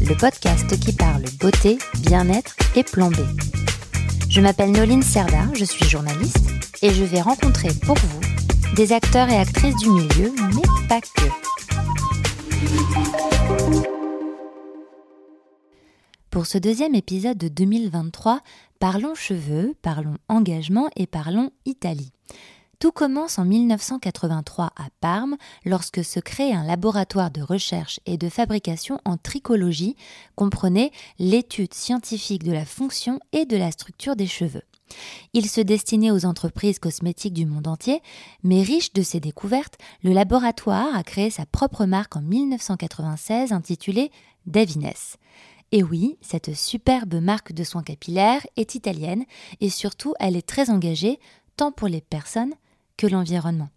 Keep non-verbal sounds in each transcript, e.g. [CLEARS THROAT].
le podcast qui parle beauté, bien-être et plan B. Je m'appelle Noline Serda, je suis journaliste et je vais rencontrer pour vous des acteurs et actrices du milieu, mais pas que. Pour ce deuxième épisode de 2023, parlons cheveux, parlons engagement et parlons Italie. Tout commence en 1983 à Parme lorsque se crée un laboratoire de recherche et de fabrication en tricologie, comprenait l'étude scientifique de la fonction et de la structure des cheveux. Il se destinait aux entreprises cosmétiques du monde entier, mais riche de ses découvertes, le laboratoire a créé sa propre marque en 1996 intitulée Davines. Et oui, cette superbe marque de soins capillaires est italienne et surtout elle est très engagée tant pour les personnes que l'environnement.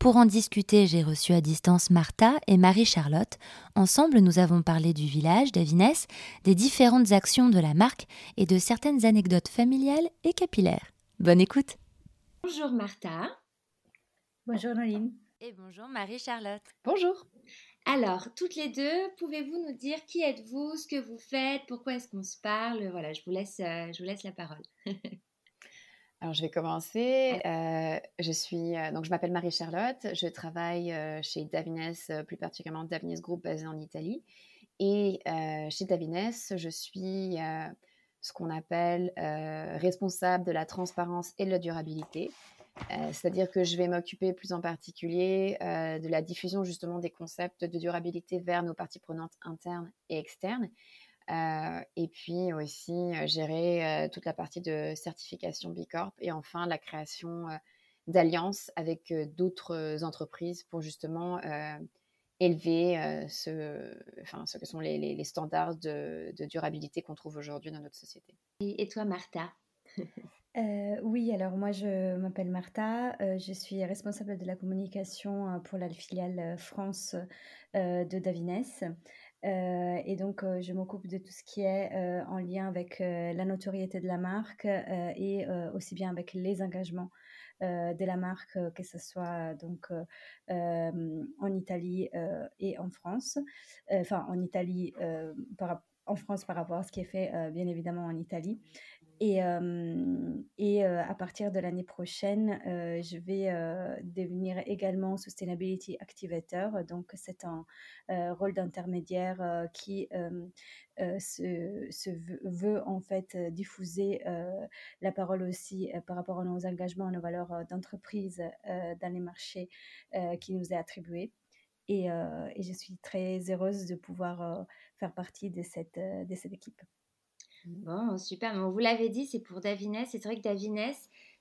Pour en discuter, j'ai reçu à distance Martha et Marie-Charlotte. Ensemble, nous avons parlé du village d'Avines, des différentes actions de la marque et de certaines anecdotes familiales et capillaires. Bonne écoute Bonjour Martha. Bonjour Noline. Et bonjour Marie-Charlotte. Bonjour. Alors, toutes les deux, pouvez-vous nous dire qui êtes-vous, ce que vous faites, pourquoi est-ce qu'on se parle? Voilà, je vous laisse, euh, je vous laisse la parole. [LAUGHS] Alors, je vais commencer. Euh, je suis euh, donc je m'appelle Marie Charlotte. Je travaille euh, chez Davines, plus particulièrement Davines Group basé en Italie. Et chez Davines, je suis ce qu'on appelle responsable de la transparence et de la durabilité. C'est-à-dire que je vais m'occuper plus en particulier de la diffusion justement des concepts de durabilité vers nos parties prenantes internes et externes euh, et puis aussi euh, gérer euh, toute la partie de certification B Corp et enfin la création d'alliances avec d'autres entreprises pour justement élever ce, enfin, ce que sont les, les, standards de, de durabilité qu'on trouve aujourd'hui dans notre société. Et, toi, Martha? [LAUGHS] Oui, alors moi je m'appelle Martha, je suis responsable de la communication pour la filiale France de Davines. Euh, et donc, euh, je m'occupe de tout ce qui est euh, en lien avec la notoriété de la marque et aussi bien avec les engagements de la marque, que ce soit donc en Italie et en France. Enfin, en Italie, en France par rapport à ce qui est fait bien évidemment en Italie. Et, et à partir de l'année prochaine, je vais devenir également Sustainability Activator. Donc, c'est un rôle d'intermédiaire qui se, veut en fait diffuser la parole aussi par rapport à nos engagements, à nos valeurs d'entreprise dans les marchés qui nous est attribué. Et, et, je suis très heureuse de pouvoir faire partie de cette, de cette équipe. Bon, super. vous l'avez dit, c'est pour Davines. C'est vrai que Davines,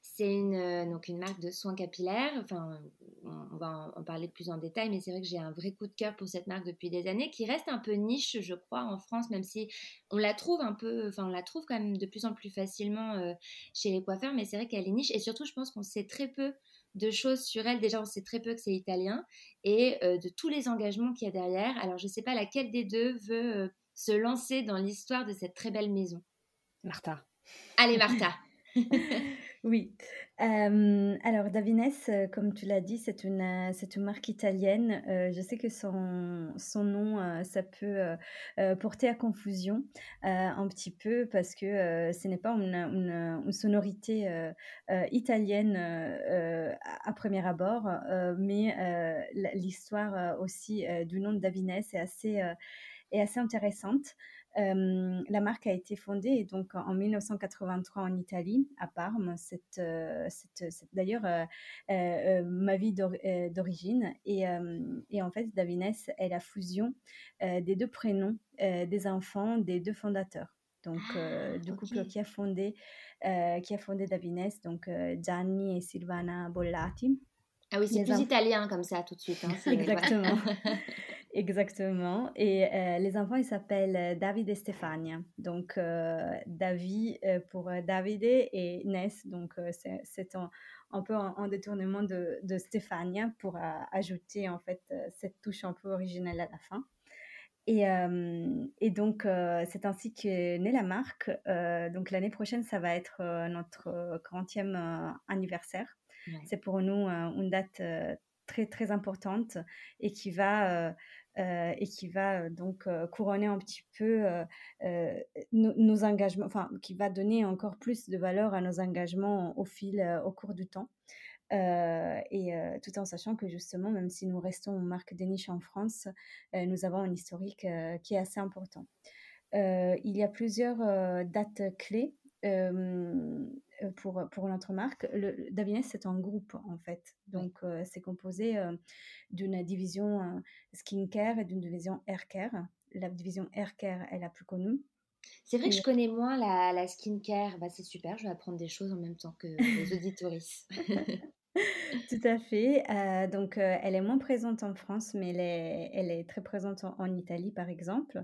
c'est une, euh, une marque de soins capillaires. Enfin, on, va en, parler plus en détail, mais c'est vrai que j'ai un vrai coup de cœur pour cette marque depuis des années, qui reste un peu niche, je crois, en France, même si on la trouve un peu, enfin, on la trouve quand même de plus en plus facilement euh, chez les coiffeurs, mais c'est vrai qu'elle est niche. Et surtout, je pense qu'on sait très peu de choses sur elle. Déjà, on sait très peu que c'est italien et euh, de tous les engagements qu'il y a derrière. Alors, je ne sais pas laquelle des deux veut se lancer dans l'histoire de cette très belle maison Martha. Allez, [LAUGHS] Martha. oui. alors, Davines, euh, comme tu l'as dit, c'est une, euh, c'est une marque italienne. Euh, je sais que son, son nom, ça peut porter à confusion un petit peu parce que ce n'est pas une, une, sonorité italienne à, premier abord, mais l'histoire aussi du nom de Davines est assez, est assez intéressante la marque a été fondée donc en 1983 en Italie, à Parme. C'est, d'ailleurs ma vie d'origine. Et, et, en fait, Davines est la fusion des deux prénoms des enfants des deux fondateurs. Donc, ah, du couple qui a fondé, qui a fondé Davines, donc Gianni et Silvana Bollati. Ah oui, c'est plus italien comme ça tout de suite. Hein, Exactement. [LAUGHS] [LAUGHS] Exactement. Et les enfants, ils s'appellent David et Stéphania. Donc, David pour Davide et Ness. Donc, c'est un, peu un, détournement de, de Stéphania pour ajouter en fait cette touche un peu originelle à la fin. Et, et, donc, c'est ainsi qu'est née la marque. donc, l'année prochaine, ça va être notre 40e anniversaire. C'est pour nous une date très, très importante et qui va, et qui va donc couronner un petit peu nos, engagements, enfin, qui va donner encore plus de valeur à nos engagements au fil, au cours du temps. Euh, et euh, tout en sachant que justement, même si nous restons marque des niches en France, euh, nous avons un historique qui est assez important. il y a plusieurs dates clés pour, pour notre marque. Le, Davines, c'est un groupe en fait. Donc, c'est composé d'une division skincare et d'une division haircare. La division haircare est la plus connue. C'est vrai que je connais moins la, la skincare. Bah, c'est super, je vais apprendre des choses en même temps que les auditoristes. [LAUGHS] [LAUGHS] Tout à fait. Donc, elle est moins présente en France, mais elle est, très présente en, Italie, par exemple.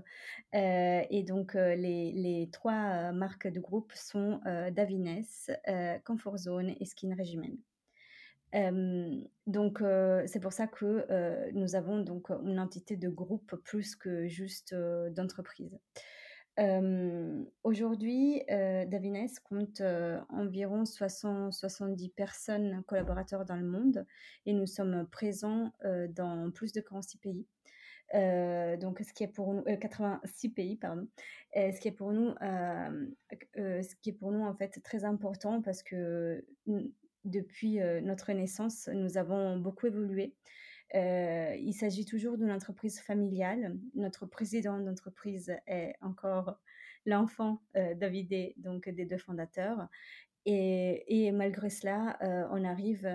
Et donc, les, les trois marques de groupe sont Davines, Comfort Zone et Skin Regimen. donc, c'est pour ça que nous avons donc une entité de groupe plus que juste d'entreprise. Aujourd'hui, Davines compte environ 70 personnes collaborateurs dans le monde et nous sommes présents dans plus de 46 pays. donc, ce qui est pour nous, 86 pays, pardon, ce qui est pour nous, ce qui est pour nous en fait très important parce que depuis notre naissance, nous avons beaucoup évolué. Euh, il s'agit toujours d'une entreprise familiale. Notre président d'entreprise est encore l'enfant euh, David, donc des deux fondateurs. Et, malgré cela, euh, on arrive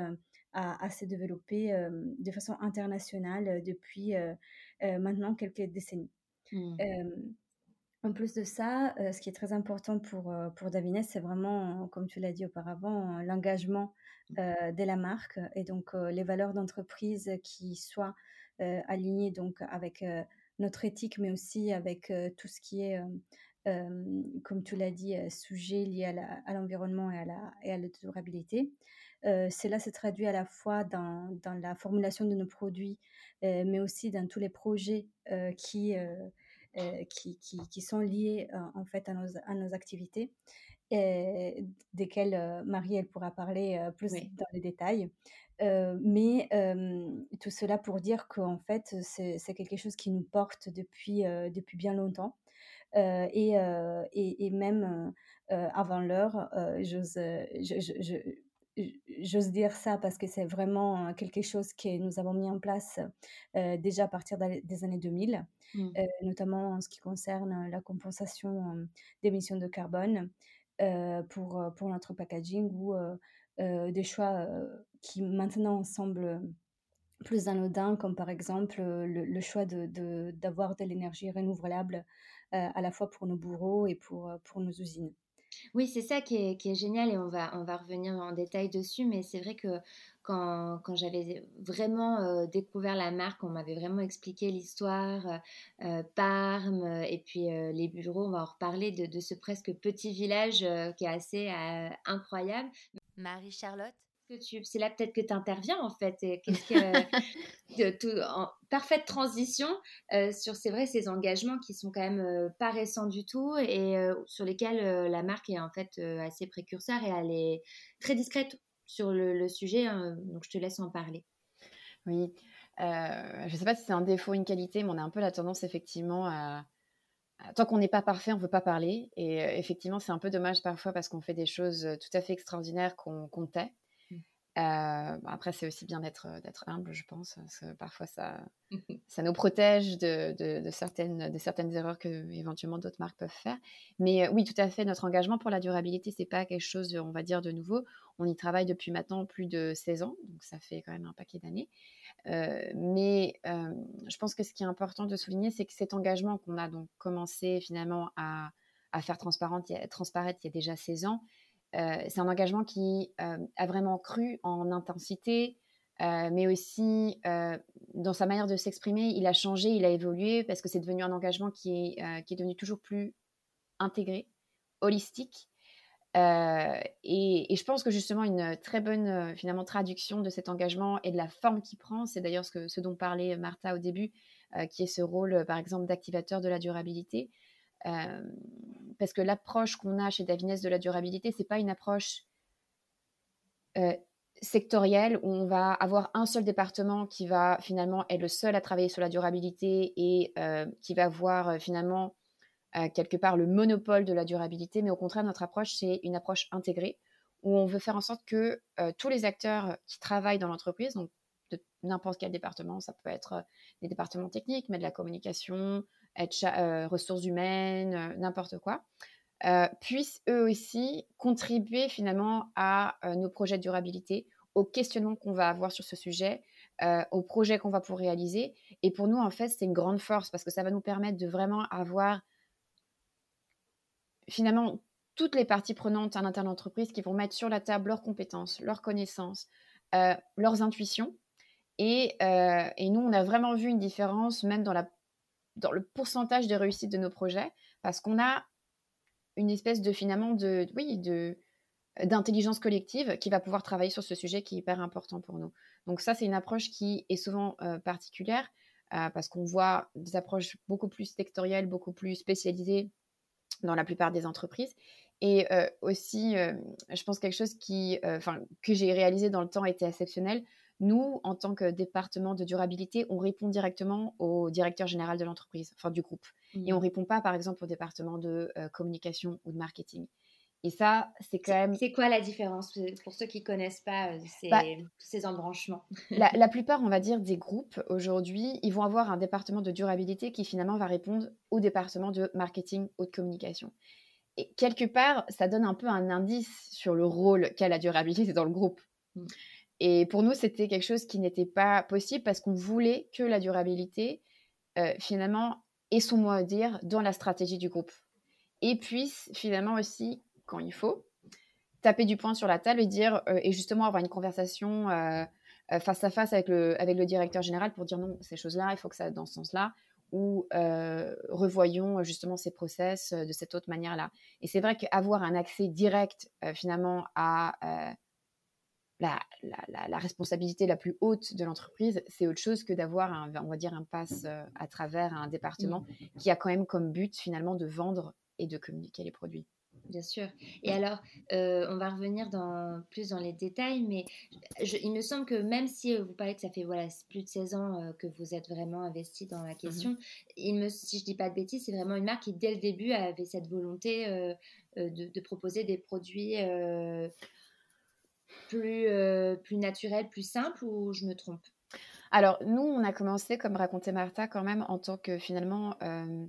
à, se développer de façon internationale depuis maintenant quelques décennies. Mmh. En plus de ça, ce qui est très important pour, pour Davines, c'est vraiment, comme tu l'as dit auparavant, l'engagement de la marque et donc les valeurs d'entreprise qui soient alignées donc avec notre éthique, mais aussi avec tout ce qui est, comme tu l'as dit, sujet lié à l'environnement et à la, et à la durabilité. cela se traduit à la fois dans, dans, la formulation de nos produits, mais aussi dans tous les projets qui euh, qui, qui, sont liées euh, en fait à nos, à nos activités, et desquelles euh, Marie elle pourra parler plus dans les détails. mais tout cela pour dire qu'en fait c'est quelque chose qui nous porte depuis, depuis bien longtemps. et, et, et, même avant l'heure, j'ose, je, j'ose dire ça parce que c'est vraiment quelque chose que nous avons mis en place déjà à partir des années 2000, mmh. notamment en ce qui concerne la compensation d'émissions de carbone pour, pour notre packaging ou des choix qui maintenant semblent plus anodins, comme par exemple le, choix d'avoir de, de l'énergie renouvelable à la fois pour nos bureaux et pour, pour nos usines. Oui, c'est ça qui est, génial et on va, on va revenir en détail dessus, mais c'est vrai que quand, quand j'avais vraiment euh, découvert la marque, on m'avait vraiment expliqué l'histoire, euh, euh, Parme et puis les bureaux, on va en reparler de, de ce presque petit village qui est assez incroyable. Marie-Charlotte c'est là peut-être que tu interviens en fait. Qu'est-ce que, [LAUGHS] de, tout, en parfaite transition euh, sur, c'est vrai, ces engagements qui sont quand même euh, pas récents du tout et euh, sur lesquels la marque est en fait assez précurseur et elle est très discrète sur le, sujet. Hein, donc je te laisse en parler. Oui, je ne sais pas si c'est un défaut une qualité, mais on a un peu la tendance effectivement à, tant qu'on n'est pas parfait, on ne veut pas parler. Et effectivement, c'est un peu dommage parfois parce qu'on fait des choses tout à fait extraordinaires qu'on tait. Euh, après, c'est aussi bien d'être d'être humble, je pense. Parce que parfois, ça, [LAUGHS] ça nous protège de, de, certaines, de certaines erreurs que éventuellement d'autres marques peuvent faire. Mais oui, tout à fait, notre engagement pour la durabilité, c'est pas quelque chose, on va dire, de nouveau. On y travaille depuis maintenant plus de 16 ans, donc ça fait quand même un paquet d'années. Euh, mais je pense que ce qui est important de souligner, c'est que cet engagement qu'on a donc commencé finalement à, à faire transparaître il y a déjà 16 ans, euh, c'est un engagement qui euh, a vraiment cru en intensité, mais aussi dans sa manière de s'exprimer, il a changé, il a évolué parce que c'est devenu un engagement qui est, devenu toujours plus intégré, holistique. Et, je pense que justement une très bonne finalement traduction de cet engagement et de la forme qu'il prend, c'est d'ailleurs ce dont parlait Martha au début, qui est ce rôle par exemple d'activateur de la durabilité. Parce que l'approche qu'on a chez Davines de la durabilité, c'est pas une approche sectorielle où on va avoir un seul département qui va finalement être le seul à travailler sur la durabilité et euh, qui va avoir euh, finalement euh, quelque part le monopole de la durabilité, mais au contraire, notre approche, c'est une approche intégrée où on veut faire en sorte que tous les acteurs qui travaillent dans l'entreprise, donc de n'importe quel département, ça peut être des départements techniques, mais de la communication, être, ressources humaines, n'importe quoi, euh, puissent eux aussi contribuer finalement à euh, nos projets de durabilité, aux questionnements qu'on va avoir sur ce sujet, euh, aux projets qu'on va pouvoir réaliser. Et pour nous, en fait, c'est une grande force parce que ça va nous permettre de vraiment avoir finalement toutes les parties prenantes à l'intérieur de l'entreprise qui vont mettre sur la table leurs compétences, leurs connaissances, leurs intuitions. Et, nous, on a vraiment vu une différence même dans, la, dans le pourcentage de réussite de nos projets parce qu'on a une espèce de finalement de oui de d'intelligence collective qui va pouvoir travailler sur ce sujet qui est hyper important pour nous. Donc ça, c'est une approche qui est souvent euh, particulière euh, parce qu'on voit des approches beaucoup plus sectorielles, beaucoup plus spécialisées dans la plupart des entreprises. Et euh, aussi, je pense quelque chose qui, que j'ai réalisé dans le temps était exceptionnel. Nous, en tant que département de durabilité, on répond directement au directeur général de l'entreprise, enfin du groupe. Et on ne mmh. répond pas, par exemple, au département de euh, communication ou de marketing. Et ça, c'est quand même. C'est quoi la différence pour ceux qui ne connaissent pas euh, ces, bah, ces embranchements? La, [LAUGHS] la, plupart, on va dire, des groupes aujourd'hui, ils vont avoir un département de durabilité qui finalement va répondre au département de marketing ou de communication. Et quelque part, ça donne un peu un indice sur le rôle qu'a la durabilité dans le groupe. Mmh. Et pour nous, c'était quelque chose qui n'était pas possible parce qu'on voulait que la durabilité, euh, finalement, ait son mot à dire dans la stratégie du groupe. Et puisse finalement aussi, quand il faut, taper du poing sur la table et dire, euh, et justement avoir une conversation euh, face à face avec le, avec le directeur général pour dire non, ces choses-là, il faut que ça aille dans ce sens-là, ou revoyons justement ces process de cette autre manière-là. Et c'est vrai qu'avoir un accès direct finalement à la, responsabilité la plus haute de l'entreprise, c'est autre chose que d'avoir, un, on va dire, un pass euh, à travers un département mmh. qui a quand même comme but finalement de vendre et de communiquer les produits. Bien sûr. Et alors, euh, on va revenir dans, plus dans les détails, mais il me semble que même si vous parlez que ça fait voilà, plus de 16 ans euh, que vous êtes vraiment investi dans la mmh question, il me, si je ne dis pas de bêtises, c'est vraiment une marque qui, dès le début, avait cette volonté de, de, proposer des produits plus, euh, plus naturel, plus simple ou je me trompe? Alors, nous, on a commencé, comme racontait Martha, quand même en tant que finalement euh,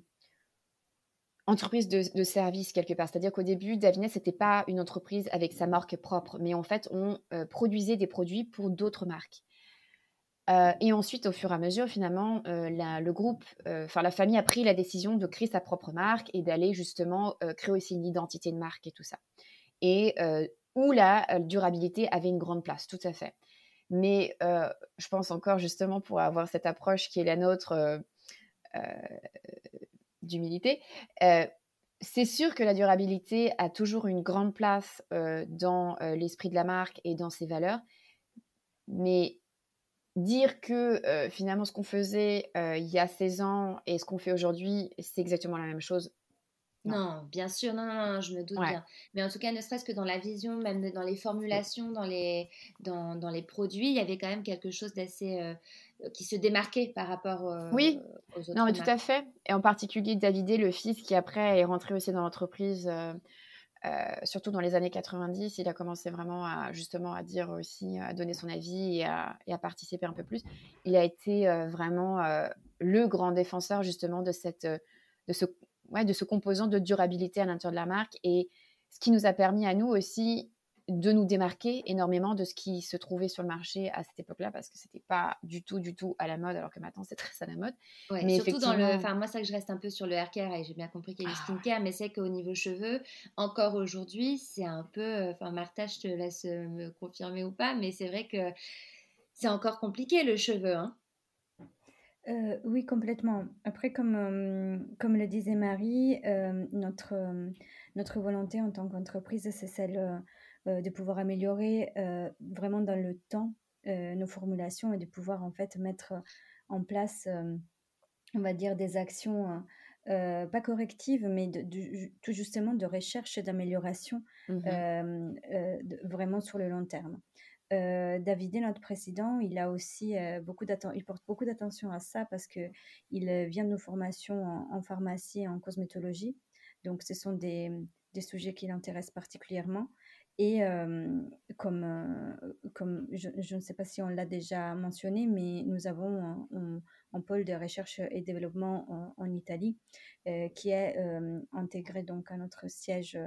entreprise de, service quelque part. C'est-à-dire qu'au début, Davines, n'était pas une entreprise avec sa marque propre, mais en fait, on euh, produisait des produits pour d'autres marques. et ensuite, au fur et à mesure, finalement, le groupe, enfin la famille a pris la décision de créer sa propre marque et d'aller justement créer aussi une identité de marque et tout ça. Et où la euh, durabilité avait une grande place, tout à fait. Mais euh, je pense encore justement pour avoir cette approche qui est la nôtre euh, d'humilité, c'est sûr que la durabilité a toujours une grande place dans l'esprit de la marque et dans ses valeurs, mais dire que finalement ce qu'on faisait il y a 16 ans et ce qu'on fait aujourd'hui, c'est exactement la même chose, non. bien sûr, non, non, je me doute bien. Mais en tout cas, ne serait-ce que dans la vision, même dans les formulations, dans les, dans, dans les produits, il y avait quand même quelque chose d'assez. Euh, qui se démarquait par rapport euh, oui. aux autres. Non, mais tout à fait. Et en particulier Davidé, le fils, qui après est rentré aussi dans l'entreprise. Euh, surtout dans les années 90, il a commencé vraiment à justement à dire aussi, à donner son avis et à, et à participer un peu plus. Il a été vraiment le grand défenseur justement de cette, de ce de ce composant de durabilité à l'intérieur de la marque et ce qui nous a permis à nous aussi de nous démarquer énormément de ce qui se trouvait sur le marché à cette époque-là parce que c'était pas du tout du tout à la mode alors que maintenant c'est très à la mode. mais surtout dans le enfin moi ça que je reste un peu sur le hair care et j'ai bien compris qu'il y a du ah skincare mais c'est qu'au niveau cheveux encore aujourd'hui, c'est un peu enfin Martha, je te laisse me confirmer ou pas mais c'est vrai que c'est encore compliqué le cheveu. Hein euh, oui, complètement. Après, comme, euh, comme le disait Marie, euh, notre, notre volonté en tant qu'entreprise, c'est celle de pouvoir améliorer vraiment dans le temps nos formulations et de pouvoir en fait mettre en place, on va dire, des actions pas correctives, mais de, tout justement de recherche et d'amélioration mmh vraiment sur le long terme. Euh, David, notre président, il a aussi euh, il porte beaucoup d'attention à ça parce que il euh, vient de nos formations en, pharmacie et en cosmétologie. Donc, ce sont des, des sujets qui l'intéressent particulièrement. Et comme, comme je, ne sais pas si on l'a déjà mentionné, mais nous avons un, pôle de recherche et développement en, Italie qui est intégré donc à notre siège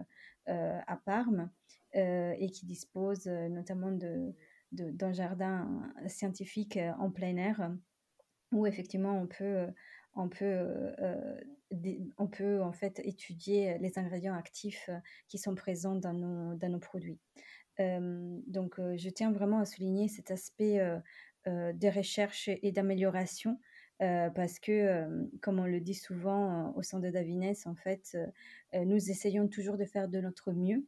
à Parme et qui dispose notamment de, d'un jardin scientifique en plein air où effectivement on peut on peut, on peut en fait étudier les ingrédients actifs qui sont présents dans nos, dans nos produits. donc, je tiens vraiment à souligner cet aspect de recherche et d'amélioration parce que, comme on le dit souvent au sein de Davines, en fait, nous essayons toujours de faire de notre mieux,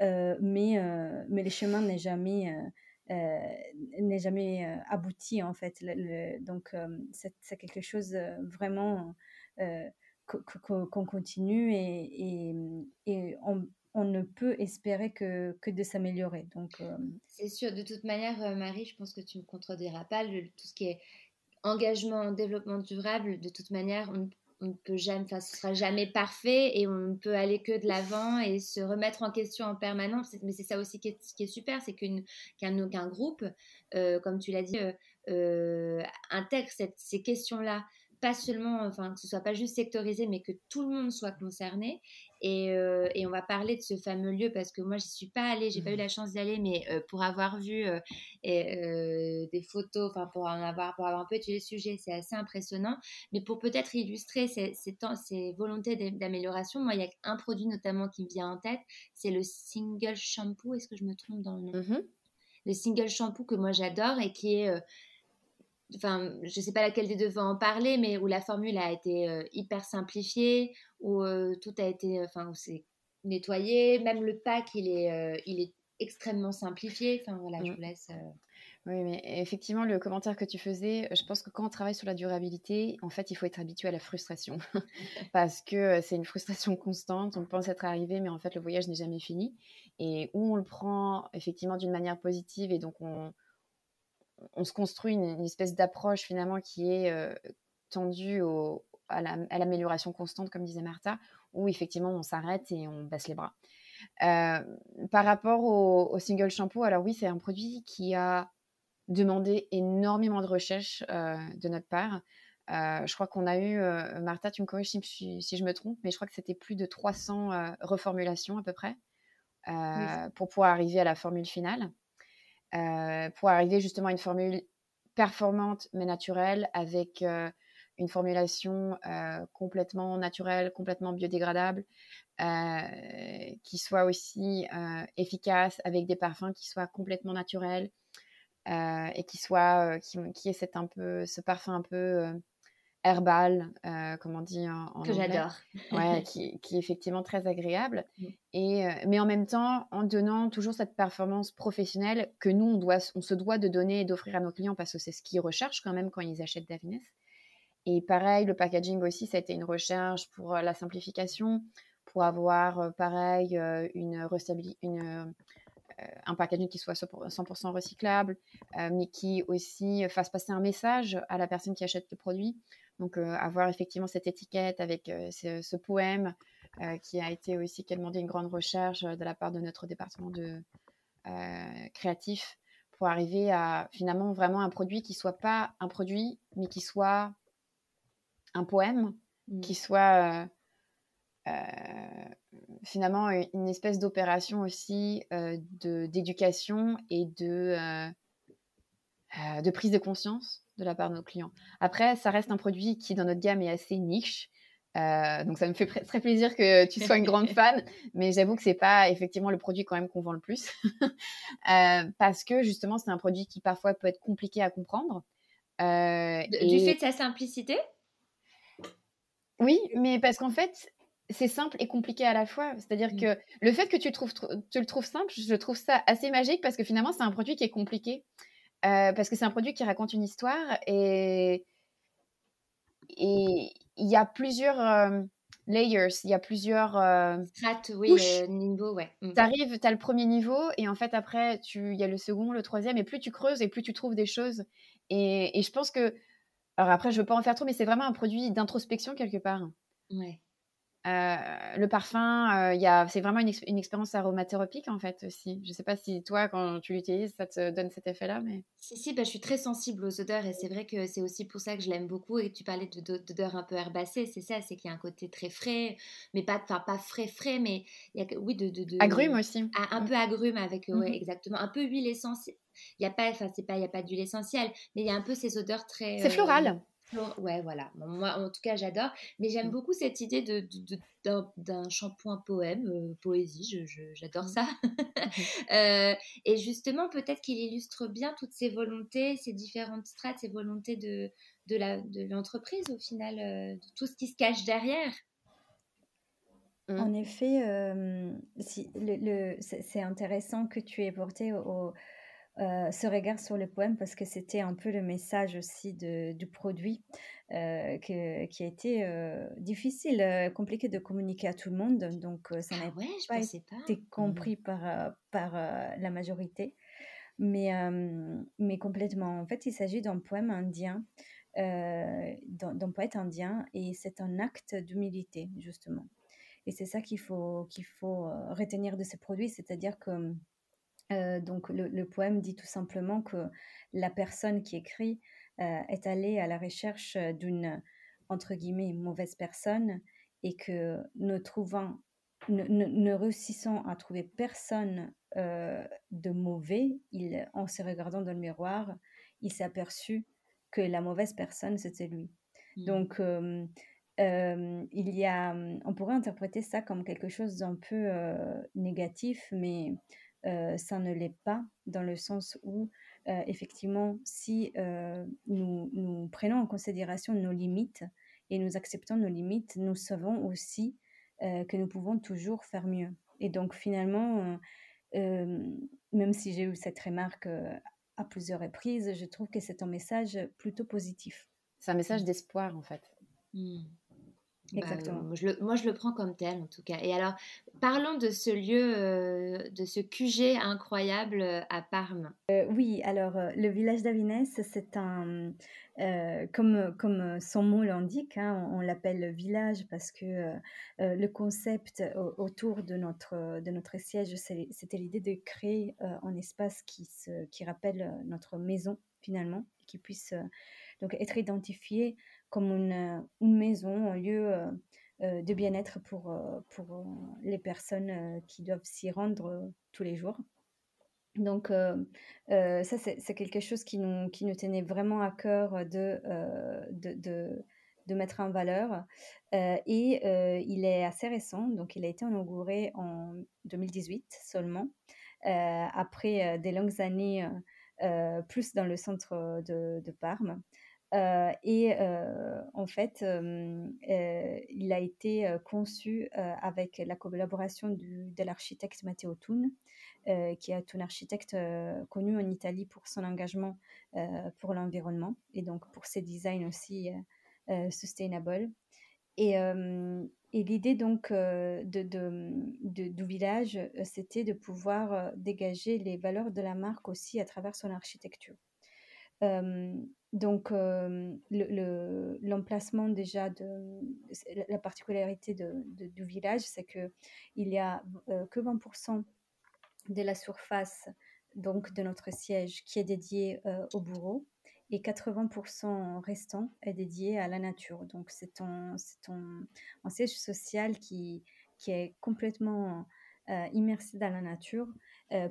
mais, mais le chemin n'est jamais n'est jamais abouti en fait. donc c'est quelque chose vraiment qu'on continue et, et, on, on, ne peut espérer que, que de s'améliorer. Donc c'est sûr. De toute manière, Marie, je pense que tu me contrediras pas. tout ce qui est engagement, développement durable, de toute manière, on on ne peut jamais, enfin, ce sera jamais parfait et on ne peut aller que de l'avant et se remettre en question en permanence. Mais c'est ça aussi qui est, super, c'est qu'un groupe, euh, comme tu l'as dit, euh, euh, intègre ces questions-là pas seulement, enfin, que ce soit pas juste sectorisé, mais que tout le monde soit concerné. Et, euh, et on va parler de ce fameux lieu parce que moi, je suis pas allée, j'ai pas eu mmh. la chance d'y aller, mais euh, pour avoir vu euh, des photos, enfin, pour en avoir, pour avoir un peu étudié le sujet, c'est assez impressionnant. Mais pour peut-être illustrer ces, ces, ces volontés d'amélioration, moi, il y a un produit notamment qui me vient en tête, c'est le single shampoo. Est-ce que je me trompe dans le nom? Mmh Le single shampoo que moi j'adore et qui est enfin, je sais pas laquelle des deux va en parler, mais où la formule a été euh, hyper simplifiée, où euh, tout a été, enfin, où c'est nettoyé, même le pack, il est, euh, il est extrêmement simplifié. Enfin, voilà, je mm. vous laisse. Oui, mais effectivement, le commentaire que tu faisais, je pense que quand on travaille sur la durabilité, en fait, il faut être habitué à la frustration. [LAUGHS] Parce que c'est une frustration constante. On pense être arrivé, mais en fait, le voyage n'est jamais fini. Et où on le prend effectivement d'une manière positive et donc on, on se construit une, espèce d'approche finalement qui est euh, tendue à l'amélioration constante, comme disait Martha, où effectivement on s'arrête et on baisse les bras. Euh, par rapport au, single shampoo, alors oui, c'est un produit qui a demandé énormément de recherche euh, de notre part. je crois qu'on a eu, Martha, tu me corriges si, si, je me trompe, mais je crois que c'était plus de 300 reformulations à peu près pour pouvoir arriver à la formule finale. Euh, pour arriver justement à une formule performante mais naturelle avec euh, une formulation euh, complètement naturelle, complètement biodégradable, qui soit aussi efficace avec des parfums qui soient complètement naturels et qui soit qui, qui ait cet un peu ce parfum un peu herbal, euh, comme on dit en, que j'adore, ouais, [LAUGHS] qui, qui, est effectivement très agréable. Mm. Et euh, mais en même temps, en donnant toujours cette performance professionnelle que nous on doit, on se doit de donner et d'offrir à nos clients parce que c'est ce qu'ils recherchent quand même quand ils achètent Davines. Et pareil, le packaging aussi, ça a été une recherche pour euh, la simplification, pour avoir pareil une, une un packaging qui soit 100% recyclable, mais qui aussi fasse passer un message à la personne qui achète le produit. Donc, euh, avoir effectivement cette étiquette avec euh, ce, poème euh, qui a été aussi qui a demandé une grande recherche de la part de notre département de créatif pour arriver à finalement vraiment un produit qui soit pas un produit, mais qui soit un poème, mmh. qui soit finalement une espèce d'opération aussi d'éducation et de, de prise de conscience de la part de nos clients. Après, ça reste un produit qui, dans notre gamme, est assez niche. Euh, donc ça me fait très plaisir que tu sois une grande [LAUGHS] fan, mais j'avoue que c'est pas effectivement le produit quand même qu'on vend le plus, [LAUGHS] euh, parce que justement c'est un produit qui parfois peut être compliqué à comprendre. Euh, du fait de sa simplicité? Oui, mais parce qu'en fait c'est simple et compliqué à la fois. C'est-à-dire mmh. que le fait que tu, trouves, tu le trouves simple, je trouve ça assez magique parce que finalement c'est un produit qui est compliqué, parce que c'est un produit qui raconte une histoire et et il y a plusieurs euh, layers, il y a plusieurs euh, strates, oui, niveaux, ouais. Mmh. Tu arrives, tu as le premier niveau et en fait après il y a le second, le troisième et plus tu creuses et plus tu trouves des choses. Et, et je pense que alors après je veux pas en faire trop, mais c'est vraiment un produit d'introspection quelque part. Ouais. Euh, le parfum, euh, c'est vraiment une, expérience aromathérapeutique en fait aussi. Je ne sais pas si toi, quand tu l'utilises, ça te donne cet effet-là, mais si si, bah, je suis très sensible aux odeurs et c'est vrai que c'est aussi pour ça que je l'aime beaucoup. Et tu parlais d'odeurs un peu herbacées, c'est ça, c'est qu'il y a un côté très frais, mais pas, pas frais frais, mais il y a oui de, de, agrumes aussi, ah, un, peu agrumes avec ouais, mmh exactement, un peu huile essentielle. Il y a pas, enfin c'est pas, il y a pas d'huile essentielle, mais il y a un peu ces odeurs très. C'est floral. Ouais, voilà. moi, en tout cas, j'adore. Mais j'aime mmh. beaucoup cette idée de, d'un, shampoing poème, euh, poésie. j'adore mmh. ça. Mmh. [LAUGHS] Euh, et justement, peut-être qu'il illustre bien toutes ces volontés, ces différentes strates, ces volontés de, de, la, de l'entreprise au final, euh, de tout ce qui se cache derrière. En effet, si, le, c'est, intéressant que tu aies porté au euh, ce regard sur le poème parce que c'était un peu le message aussi de, du produit euh, que, qui a été euh, difficile, compliqué de communiquer à tout le monde. Donc, ça n'a ah pas été mmh. compris par, par la majorité. Mais, mais complètement. En fait, il s'agit d'un poème indien, d'un poète indien, et c'est un acte d'humilité, justement. Et c'est ça qu'il faut, qu'il faut retenir de ce produit, c'est-à-dire que euh, donc le, poème dit tout simplement que la personne qui écrit euh, est allée à la recherche d'une entre guillemets mauvaise personne et que ne trouvant ne, réussissant à trouver personne euh, de mauvais, il, en se regardant dans le miroir, il s'est aperçu que la mauvaise personne c'était lui. Mmh. Donc il y a, on pourrait interpréter ça comme quelque chose d'un peu négatif, mais euh, ça ne l'est pas, dans le sens où, euh, effectivement, si euh, nous, nous, prenons en considération nos limites et nous acceptons nos limites, nous savons aussi que nous pouvons toujours faire mieux. Et donc, finalement, même si j'ai eu cette remarque à plusieurs reprises, je trouve que c'est un message plutôt positif. C'est un message d'espoir, en fait. Mmh. Bah, Exactement. moi, je le, moi, je le, prends comme tel, en tout cas. Et alors, parlons de ce lieu, euh, de ce QG incroyable euh, à Parme. Euh, oui, alors, le village d'Avines, c'est un. comme, comme son mot l'indique, hein, on, l'appelle village parce que le concept autour de notre, de notre siège, c'était l'idée de créer un espace qui, se, qui rappelle notre maison, finalement, qui puisse donc être identifié comme une, euh, une maison, un lieu euh, euh, de bien-être pour, pour les personnes qui doivent s'y rendre tous les jours. Donc ça, c'est quelque chose qui nous, qui nous tenait vraiment à cœur de, de, de, de, mettre en valeur. et il est assez récent, donc il a été inauguré en 2018 seulement, après des longues années plus dans le centre de, de Parme. Euh, et euh, en fait, euh, il a été conçu avec la collaboration de l'architecte Matteo Thun, qui est un architecte connu en Italie pour son engagement pour l'environnement et donc pour ses designs aussi sustainable. Et, l'idée donc de, de, du village, c'était de pouvoir dégager les valeurs de la marque aussi à travers son architecture donc, l'emplacement déjà de la particularité du village, c'est que il y a que 20% de la surface donc de notre siège qui est dédié au bourreau et 80% restant est dédié à la nature. Donc, c'est un, un, siège social qui, qui est complètement immersé dans la nature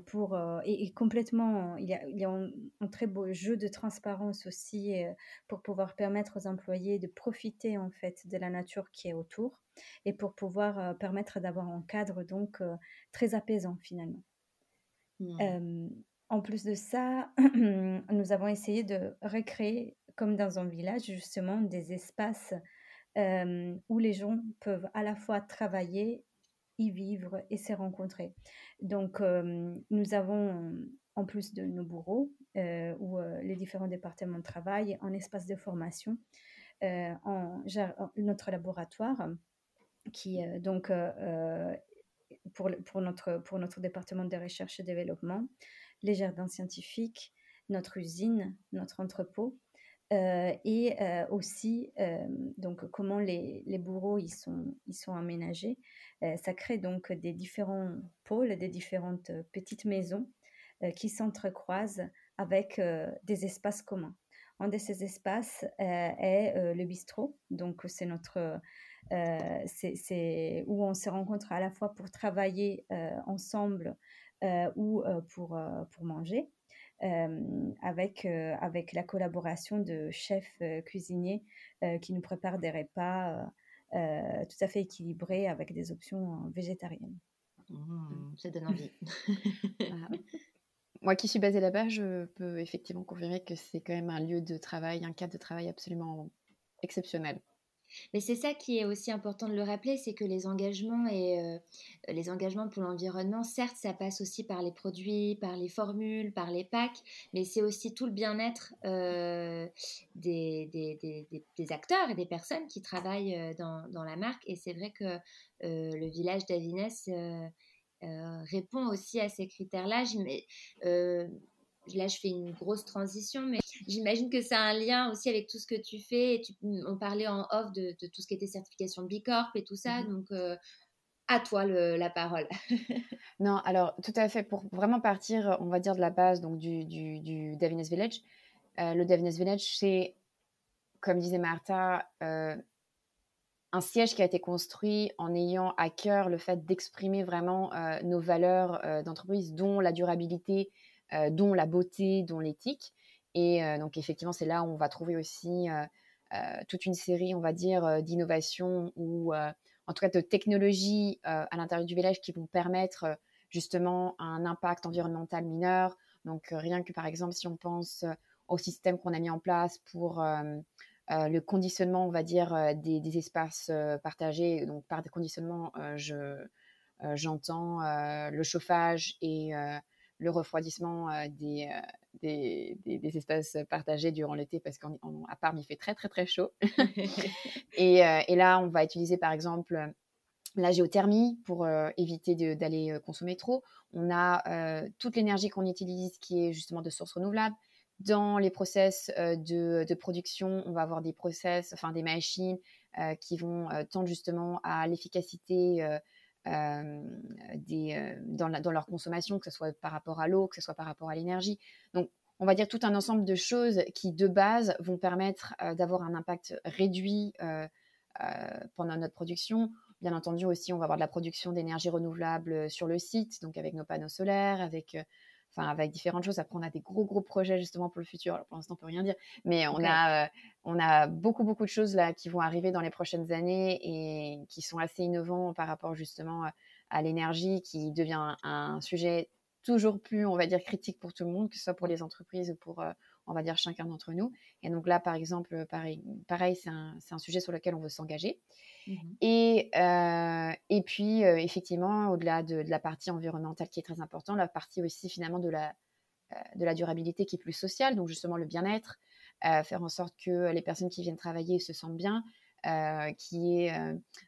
pour, et, complètement, il y a, il y a un, très beau jeu de transparence aussi pour pouvoir permettre aux employés de profiter en fait de la nature qui est autour et pour pouvoir permettre d'avoir un cadre donc très apaisant finalement. Mmh. en plus de ça, [CLEARS THROAT] nous avons essayé de recréer, comme dans un village, justement, des espaces où les gens peuvent à la fois travailler, y vivre et se rencontrer. Donc, nous avons, en plus de nos bureaux, où les différents départements travaillent, un espace de formation, notre laboratoire, qui donc pour notre département de recherche et développement, les jardins scientifiques, notre usine, notre entrepôt, euh, et euh, aussi euh, donc comment les, les, bourreaux ils sont, ils sont aménagés. ça crée donc des différents pôles, des différentes petites maisons qui s'entrecroisent avec des espaces communs. Un de ces espaces est le bistrot, donc c'est notre c'est où on se rencontre à la fois pour travailler ensemble ou pour, pour manger avec, avec la collaboration de chefs cuisiniers qui nous préparent des repas tout à fait équilibrés avec des options végétariennes. Mmh, ça donne envie. [LAUGHS] [LAUGHS] Moi qui suis basée là-bas, je peux effectivement confirmer que c'est quand même un lieu de travail, un cadre de travail absolument exceptionnel. Mais c'est ça qui est aussi important de le rappeler, c'est que les engagements et euh, les engagements pour l'environnement, certes, ça passe aussi par les produits, par les formules, par les packs, mais c'est aussi tout le bien-être euh, des, des, acteurs et des personnes qui travaillent euh, dans, dans la marque. Et c'est vrai que le village d'Avines répond aussi à ces critères-là là je fais une grosse transition, mais j'imagine que ça a un lien aussi avec tout ce que tu fais. Et tu, on parlait en off de, tout ce qui était certification Bicorp et tout ça, mmh donc euh, à toi la parole. [LAUGHS] non, alors tout à fait, pour vraiment partir, on va dire de la base donc du, du, Davines Village. Euh, le Davines Village, c'est, comme disait Martha, euh, un siège qui a été construit en ayant à cœur le fait d'exprimer vraiment nos valeurs d'entreprise, dont la durabilité, dont la beauté, dont l'éthique. Et donc effectivement, c'est là où on va trouver aussi toute une série, on va dire, d'innovations ou en tout cas de technologies à l'intérieur du village qui vont permettre justement un impact environnemental mineur. Donc rien que par exemple si on pense au système qu'on a mis en place pour le conditionnement, on va dire, des, espaces partagés. Donc par des conditionnements, j'entends le chauffage et le refroidissement euh, des, euh, des, des, espaces partagés durant l'été parce qu'à Parme, il fait très, très, très chaud. [LAUGHS] et, euh, et, là, on va utiliser par exemple la géothermie pour éviter d'aller consommer trop. On a toute l'énergie qu'on utilise qui est justement de sources renouvelables. Dans les process de, de, production, on va avoir des process, enfin des machines qui vont tendre justement à l'efficacité euh, euh, dans, dans, leur consommation, que ce soit par rapport à l'eau, que ce soit par rapport à l'énergie. Donc, on va dire tout un ensemble de choses qui, de base, vont permettre euh, d'avoir un impact réduit pendant notre production. Bien entendu, aussi, on va avoir de la production d'énergie renouvelable sur le site, donc avec nos panneaux solaires, avec enfin avec différentes choses. Après, on a des gros gros projets justement pour le futur. Alors, pour l'instant, on peut rien dire, mais on a euh, on a beaucoup beaucoup de choses là qui vont arriver dans les prochaines années et qui sont assez innovants par rapport justement euh, à l'énergie, qui devient un, sujet toujours plus, on va dire, critique pour tout le monde, que ce soit pour les entreprises ou pour, euh, on va dire, chacun d'entre nous. Et donc là, par exemple, pareil, pareil c'est un, un, sujet sur lequel on veut s'engager. Mmh et, euh, et puis, euh, effectivement, au-delà de, la partie environnementale qui est très importante, la partie aussi finalement de la, euh, de la durabilité qui est plus sociale, donc justement le bien-être, faire en sorte que les personnes qui viennent travailler se sentent bien, qui est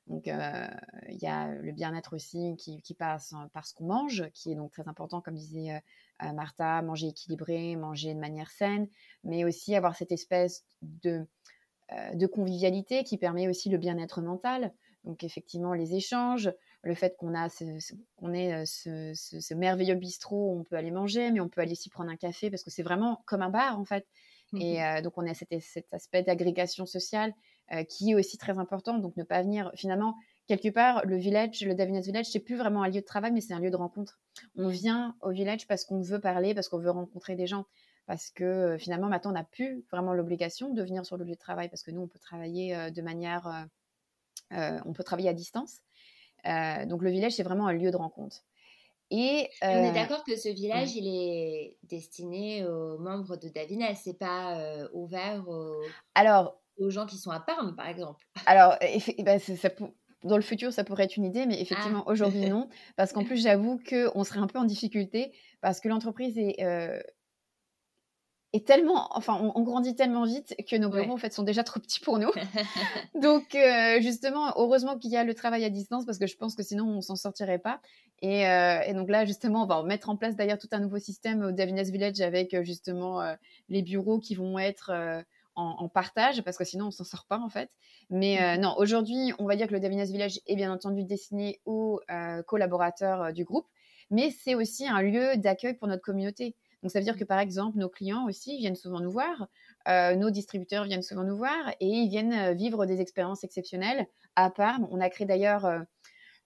donc il y a le bien-être aussi qui, qui passe par ce qu'on mange, qui est donc très important, comme disait Martha, manger équilibré, manger de manière saine, mais aussi avoir cette espèce de euh, de convivialité qui permet aussi le bien-être mental. Donc effectivement, les échanges, le fait qu'on a ce, ait euh, ce, merveilleux bistrot où on peut aller manger, mais on peut aller s'y prendre un café parce que c'est vraiment comme un bar en fait. Et mmh euh, donc on a cet, aspect d'agrégation sociale qui est aussi très important. Donc ne pas venir finalement quelque part, le village, le Davines Village, c'est plus vraiment un lieu de travail, mais c'est un lieu de rencontre. On vient au village parce qu'on veut parler, parce qu'on veut rencontrer des gens. Parce que finalement, maintenant, on n'a plus vraiment l'obligation de venir sur le lieu de travail, parce que nous, on peut travailler de manière. on peut travailler à distance. donc, le village, c'est vraiment un lieu de rencontre. Et, on est d'accord que ce village, il est destiné aux membres de Davines, c'est pas ouvert aux... Alors, aux gens qui sont à Parme, par exemple. Alors, bah, ça, dans le futur, ça pourrait être une idée, mais effectivement, ah. aujourd'hui, non. Parce qu'en [LAUGHS] plus, j'avoue qu'on serait un peu en difficulté parce que l'entreprise est, euh, est tellement. Enfin, on, grandit tellement vite que nos bureaux, en fait, sont déjà trop petits pour nous. [LAUGHS] donc, euh, justement, heureusement qu'il y a le travail à distance parce que je pense que sinon, on s'en sortirait pas. Et, euh, et, donc là, justement, on va mettre en place d'ailleurs tout un nouveau système au Davines Village avec justement les bureaux qui vont être en, partage parce que sinon on s'en sort pas en fait. Mais euh, mmh. non, aujourd'hui, on va dire que le Davines Village est bien entendu destiné aux euh, collaborateurs euh, du groupe, mais c'est aussi un lieu d'accueil pour notre communauté. Donc ça veut dire que par exemple, nos clients aussi viennent souvent nous voir, nos distributeurs viennent souvent nous voir et ils viennent vivre des expériences exceptionnelles à Parme. On a créé d'ailleurs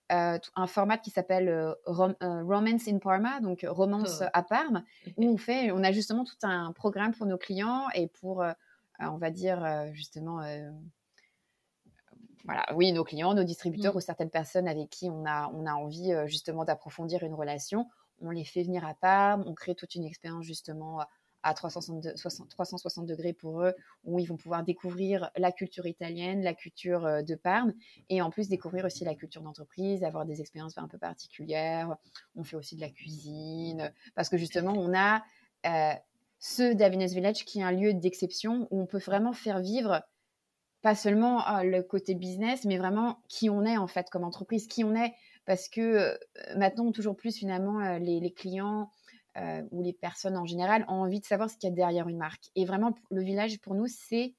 un format qui s'appelle Romance in Parma, donc romance oh. à Parme, où on fait, on a justement tout un programme pour nos clients et pour on va dire euh, justement euh, voilà, oui, nos clients, nos distributeurs mmh. ou certaines personnes avec qui on a, on a envie justement d'approfondir une relation, on les fait venir à Parme, on crée toute une expérience justement à 360, 360 degrés pour eux, où ils vont pouvoir découvrir la culture italienne, la culture de Parme, et en plus découvrir aussi la culture d'entreprise, avoir des expériences un peu particulières. On fait aussi de la cuisine, parce que justement, on a ce Davines Village qui est un lieu d'exception où on peut vraiment faire vivre pas seulement ah, le côté business, mais vraiment qui on est en fait comme entreprise, qui on est, parce que euh, maintenant toujours plus finalement euh, les, clients euh, ou les personnes en général ont envie de savoir ce qu'il y a derrière une marque. Et vraiment le village pour nous c'est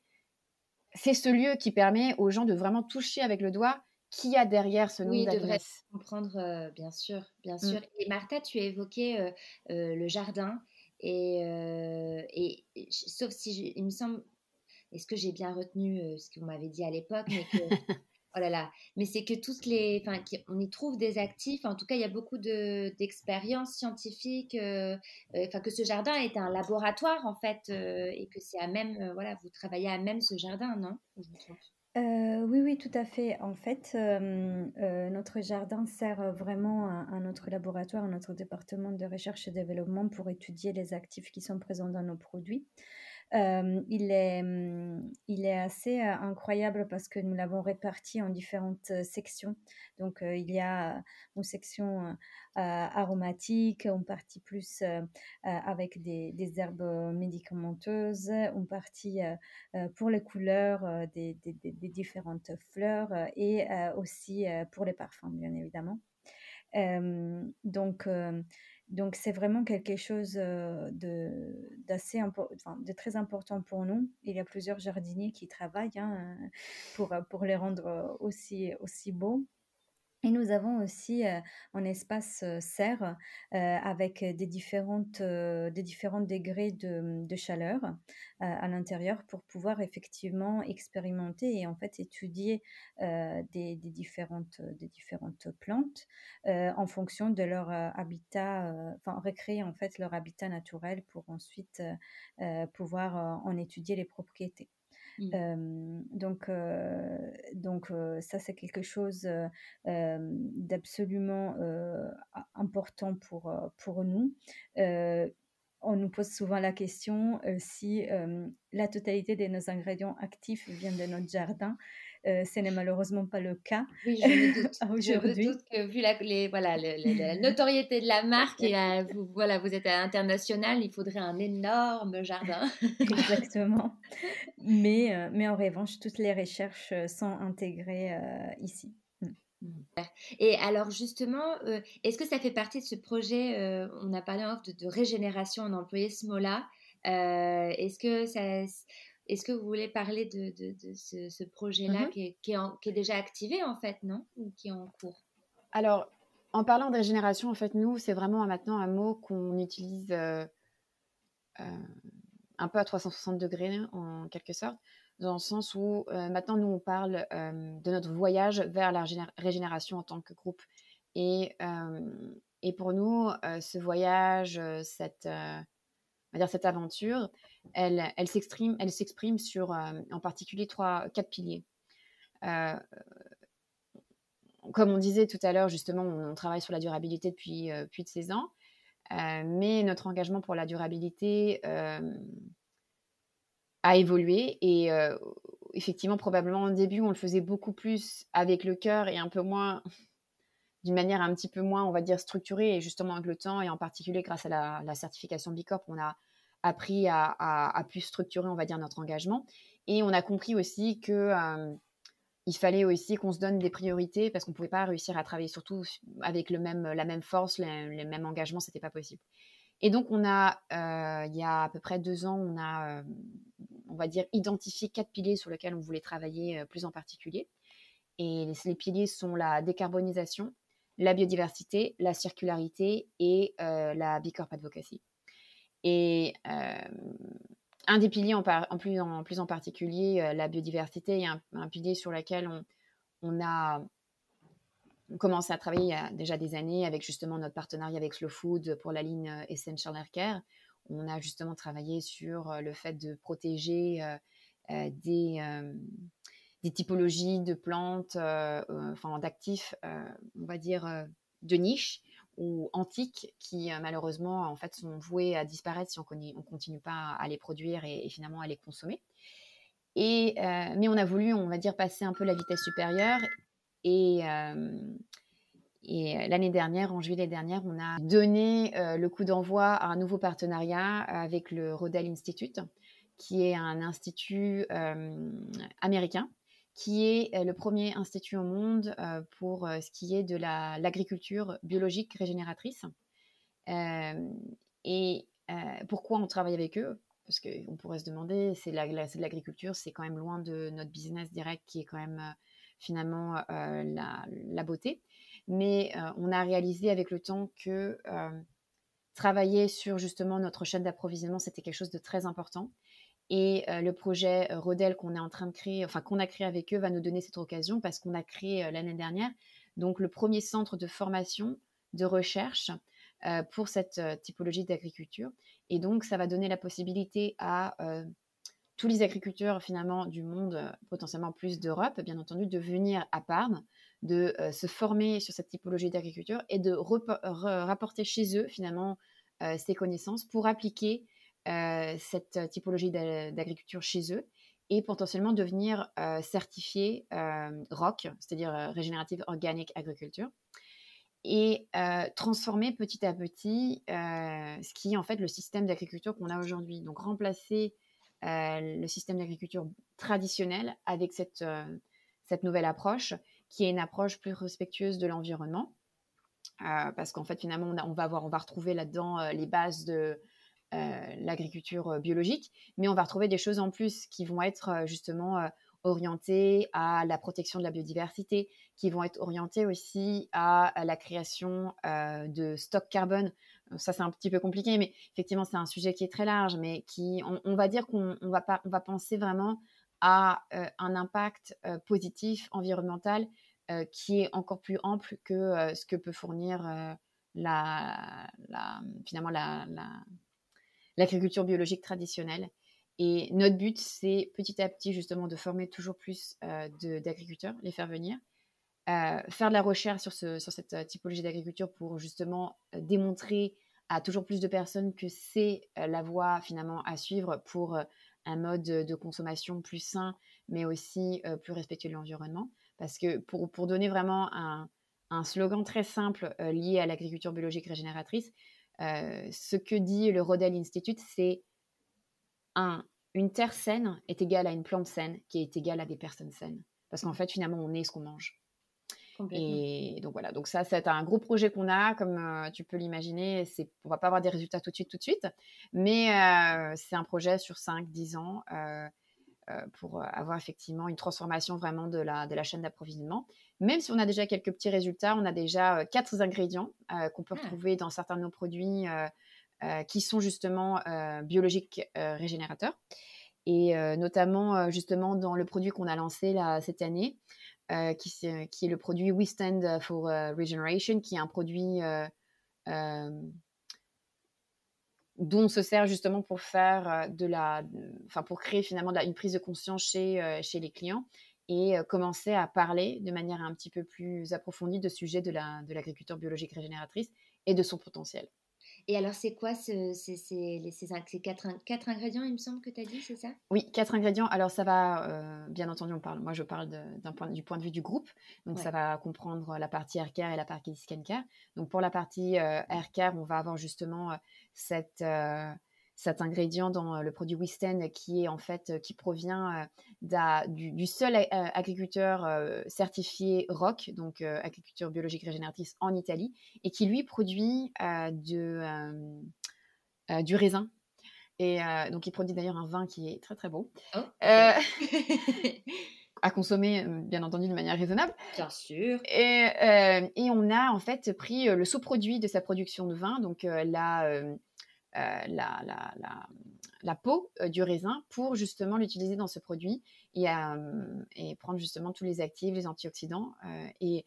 c'est ce lieu qui permet aux gens de vraiment toucher avec le doigt qui y a derrière ce nom oui, de comprendre bien sûr, bien mmh. sûr. Et Martha, tu as évoqué le jardin et, et, sauf si il me semble, est-ce que j'ai bien retenu ce que vous m'avez dit à l'époque, mais que, [LAUGHS] oh là là, mais c'est que tous les, enfin, on y trouve des actifs. En tout cas, il y a beaucoup d'expériences scientifiques. Enfin, que ce jardin est un laboratoire en fait, et que c'est à même, voilà, vous travaillez à même ce jardin, non? Euh, oui, oui, tout à fait. En fait, euh, euh, notre jardin sert vraiment à, notre laboratoire, à notre département de recherche et développement pour étudier les actifs qui sont présents dans nos produits il, est, il est assez incroyable parce que nous l'avons réparti en différentes sections. Donc, il y a une section aromatique, une partie plus avec des, des, herbes médicamenteuses, une partie pour les couleurs des, des, des, différentes fleurs et aussi pour les parfums, bien évidemment. donc, donc c'est vraiment quelque chose de, d'assez de très important pour nous. Il y a plusieurs jardiniers qui travaillent hein, pour, pour les rendre aussi, aussi beaux. Et nous avons aussi un espace serre avec des, différentes, des différents degrés de, mmh, chaleur à l'intérieur pour pouvoir effectivement expérimenter et en fait étudier des, différentes, des différentes plantes en fonction de leur habitat, enfin recréer en fait leur habitat naturel pour ensuite pouvoir en étudier les propriétés. Mmh. donc, donc ça, c'est quelque chose d'absolument important pour, pour nous. on nous pose souvent la question si la totalité de nos ingrédients actifs viennent de notre jardin. Euh, ce n'est malheureusement pas le cas oui, je me doute. aujourd'hui. [LAUGHS] Je me doute que vu la, les, voilà, la notoriété de la marque, et, vous, voilà, vous êtes à l'international, il faudrait un énorme jardin. [LAUGHS] Exactement. Mais, euh, mais en revanche, toutes les recherches euh, sont intégrées ici. Mm. Et alors justement, est-ce que ça fait partie de ce projet On a parlé en de, de régénération, on a employé ce mot-là. est-ce que ça, est-ce que vous voulez parler de, ce, projet-là mmh qui, est, déjà activé en fait, non? Ou qui est en cours? Alors, en parlant de régénération, en fait, nous, c'est vraiment maintenant un mot qu'on utilise euh, euh, un peu à 360 degrés en quelque sorte. dans le sens où maintenant, nous, on parle de notre voyage vers la régénération en tant que groupe. Et, et pour nous, ce voyage, cette, dire cette aventure, elle, elle s'exprime, elle s'exprime sur en particulier trois, quatre piliers. comme on disait tout à l'heure, justement, on, travaille sur la durabilité depuis plus de 16 ans, mais notre engagement pour la durabilité a évolué et effectivement, probablement au début, on le faisait beaucoup plus avec le cœur et un peu moins [LAUGHS] d'une manière un petit peu moins, on va dire, structurée, et justement avec le temps, et en particulier grâce à la, certification Bicorp, on a appris à, plus structurer, on va dire, notre engagement. Et on a compris aussi que euh, il fallait aussi qu'on se donne des priorités parce qu'on ne pouvait pas réussir à travailler surtout avec le même, la même force, les, mêmes engagements, ce n'était pas possible. Et donc, on a, euh, il y a à peu près deux ans, on a, euh, on va dire, identifié quatre piliers sur lesquels on voulait travailler plus en particulier. Et les piliers sont la décarbonisation, la biodiversité, la circularité et euh, la Bicorp Advocacy. Et euh, un des piliers en, plus, en, particulier, euh, la biodiversité, a un, pilier sur lequel on, a commencé à travailler il y a déjà des années avec justement notre partenariat avec Slow Food pour la ligne Essential Air Care. On a justement travaillé sur le fait de protéger des typologies de plantes, euh, euh, enfin d'actifs, euh, on va dire de niche ou antiques qui malheureusement en fait sont voués à disparaître si on ne continue pas à les produire et, finalement à les consommer. Et, mais on a voulu, on va dire, passer un peu la vitesse supérieure et, et l'année dernière, en juillet dernière, on a donné le coup d'envoi à un nouveau partenariat avec le Rodel Institute, qui est un institut américain qui est euh, le premier institut au monde euh, pour euh, ce qui est de l'agriculture biologique régénératrice. et pourquoi on travaille avec eux? Parce qu'on pourrait se demander, c'est de l'agriculture, c'est quand même loin de notre business direct qui est quand même finalement la, beauté. Mais on a réalisé avec le temps que travailler sur justement notre chaîne d'approvisionnement, c'était quelque chose de très important et le projet Rodel qu'on est en train de créer, enfin qu'on a créé avec eux, va nous donner cette occasion parce qu'on a créé l'année dernière donc le premier centre de formation, de recherche pour cette typologie d'agriculture. Et donc ça va donner la possibilité à tous les agriculteurs finalement du monde, potentiellement plus d'Europe, bien entendu, de venir à Parme, de se former sur cette typologie d'agriculture et de rapporter chez eux finalement ces connaissances pour appliquer cette typologie d'agriculture chez eux et potentiellement devenir euh, certifié euh, ROC, c'est-à-dire Regenerative Organic Agriculture, et transformer petit à petit ce qui est en fait le système d'agriculture qu'on a aujourd'hui. Donc remplacer le système d'agriculture traditionnel avec cette, nouvelle approche qui est une approche plus respectueuse de l'environnement. parce qu'en fait, finalement, on, va, avoir, on va retrouver là-dedans les bases de, euh, l'agriculture euh, biologique, mais on va retrouver des choses en plus qui vont être euh, justement orientées à la protection de la biodiversité, qui vont être orientées aussi à, la création de stocks carbone. Ça, c'est un petit peu compliqué, mais effectivement, c'est un sujet qui est très large, mais qui, on, va dire qu'on va, penser vraiment à un impact positif environnemental qui est encore plus ample que ce que peut fournir finalement la, l'agriculture biologique traditionnelle. Et notre but, c'est petit à petit justement de former toujours plus euh, d'agriculteurs, les faire venir, euh, faire de la recherche sur, ce, sur cette euh, typologie d'agriculture pour justement démontrer à toujours plus de personnes que c'est la voie finalement à suivre pour un mode de consommation plus sain, mais aussi plus respectueux de l'environnement. Parce que pour, pour donner vraiment un, un slogan très simple lié à l'agriculture biologique régénératrice, euh, ce que dit le Rodel Institute, c'est un, une terre saine est égale à une plante saine qui est égale à des personnes saines. Parce qu'en fait, finalement, on est ce qu'on mange. Et donc voilà, donc ça, c'est un gros projet qu'on a, comme euh, tu peux l'imaginer. C'est, on va pas avoir des résultats tout de suite, tout de suite, mais euh, c'est un projet sur 5-10 ans pour avoir effectivement une transformation vraiment de la, de la chaîne d'approvisionnement. Même si on a déjà quelques petits résultats, on a déjà quatre ingrédients qu'on peut ah. retrouver dans certains de nos produits qui sont justement biologiques régénérateurs. et notamment justement dans le produit qu'on a lancé là, cette année, qui, qui, est le produit We Stand for Regeneration, qui est un produit dont on se sert justement pour faire de la, enfin pour créer finalement une prise de conscience chez, chez les clients et commencer à parler de manière un petit peu plus approfondie de sujet de l'agriculture biologique régénératrice et de son potentiel. Et alors, c'est quoi ce, ces, ces, quatre, quatre, ingrédients, il me semble que tu as dit, c'est ça? Oui, quatre ingrédients. Alors, ça va, bien entendu, on parle, moi je parle point, du point de vue du groupe. Donc, ça va comprendre la partie air care et la partie skin care. Donc, pour la partie air care, on va avoir justement cette cet ingrédient dans le produit Wisten qui est en fait qui provient du, seul agriculteur certifié ROC, donc agriculture biologique régénératrice en Italie, et qui lui produit de, du raisin. Et donc il produit d'ailleurs un vin qui est très très beau. Oh, [LAUGHS] à consommer, bien entendu, de manière raisonnable. Bien sûr. Et, et on a en fait pris le sous-produit de sa production de vin, donc la, euh, la, la, peau euh, du raisin pour justement l'utiliser dans ce produit et, euh, et, prendre justement tous les actifs, les antioxydants. et,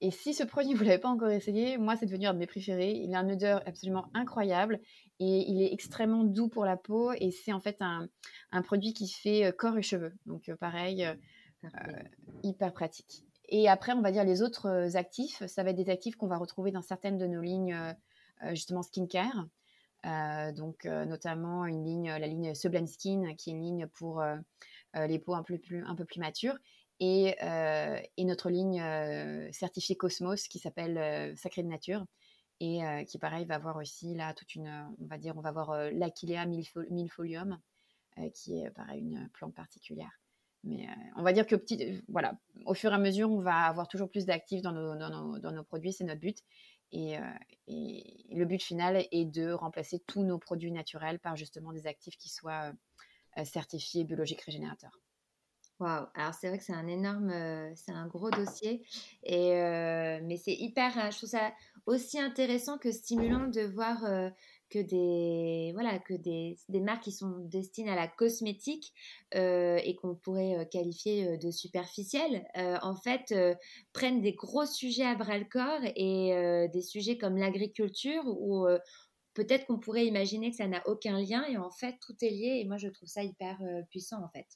et si ce produit, [LAUGHS] vous ne l'avez pas encore essayé, moi, c'est devenu un de mes préférés. Il a une odeur absolument incroyable et il est extrêmement doux pour la peau. Et c'est en fait un, un, produit qui fait corps et cheveux. Donc, pareil, hyper pratique. Et après, on va dire les autres actifs. Ça va être des actifs qu'on va retrouver dans certaines de nos lignes, justement, skincare. Euh, donc euh, notamment une ligne, la ligne Sublime Skin, qui est une ligne pour euh, les peaux un peu plus, un peu plus matures, et, et notre ligne certifiée Cosmos qui s'appelle Sacré de Nature et qui pareil va avoir aussi là toute une, on va dire, on va avoir l'Achillea milfolium qui est pareil une plante particulière. Mais on va dire que petit, voilà, au fur et à mesure, on va avoir toujours plus d'actifs dans nos, dans, nos, dans nos, produits, c'est notre but. Et, et, le but final est de remplacer tous nos produits naturels par justement des actifs qui soient certifiés biologiques régénérateurs. Waouh, alors c'est vrai que c'est un énorme, c'est un gros dossier, et, mais c'est hyper, je trouve ça aussi intéressant que stimulant de voir que des voilà que des, des, marques qui sont destinées à la cosmétique euh, et qu'on pourrait euh, qualifier euh, de superficielles en fait prennent des gros sujets à bras le corps et des sujets comme l'agriculture où peut-être qu'on pourrait imaginer que ça n'a aucun lien et en fait tout est lié et moi je trouve ça hyper puissant en fait.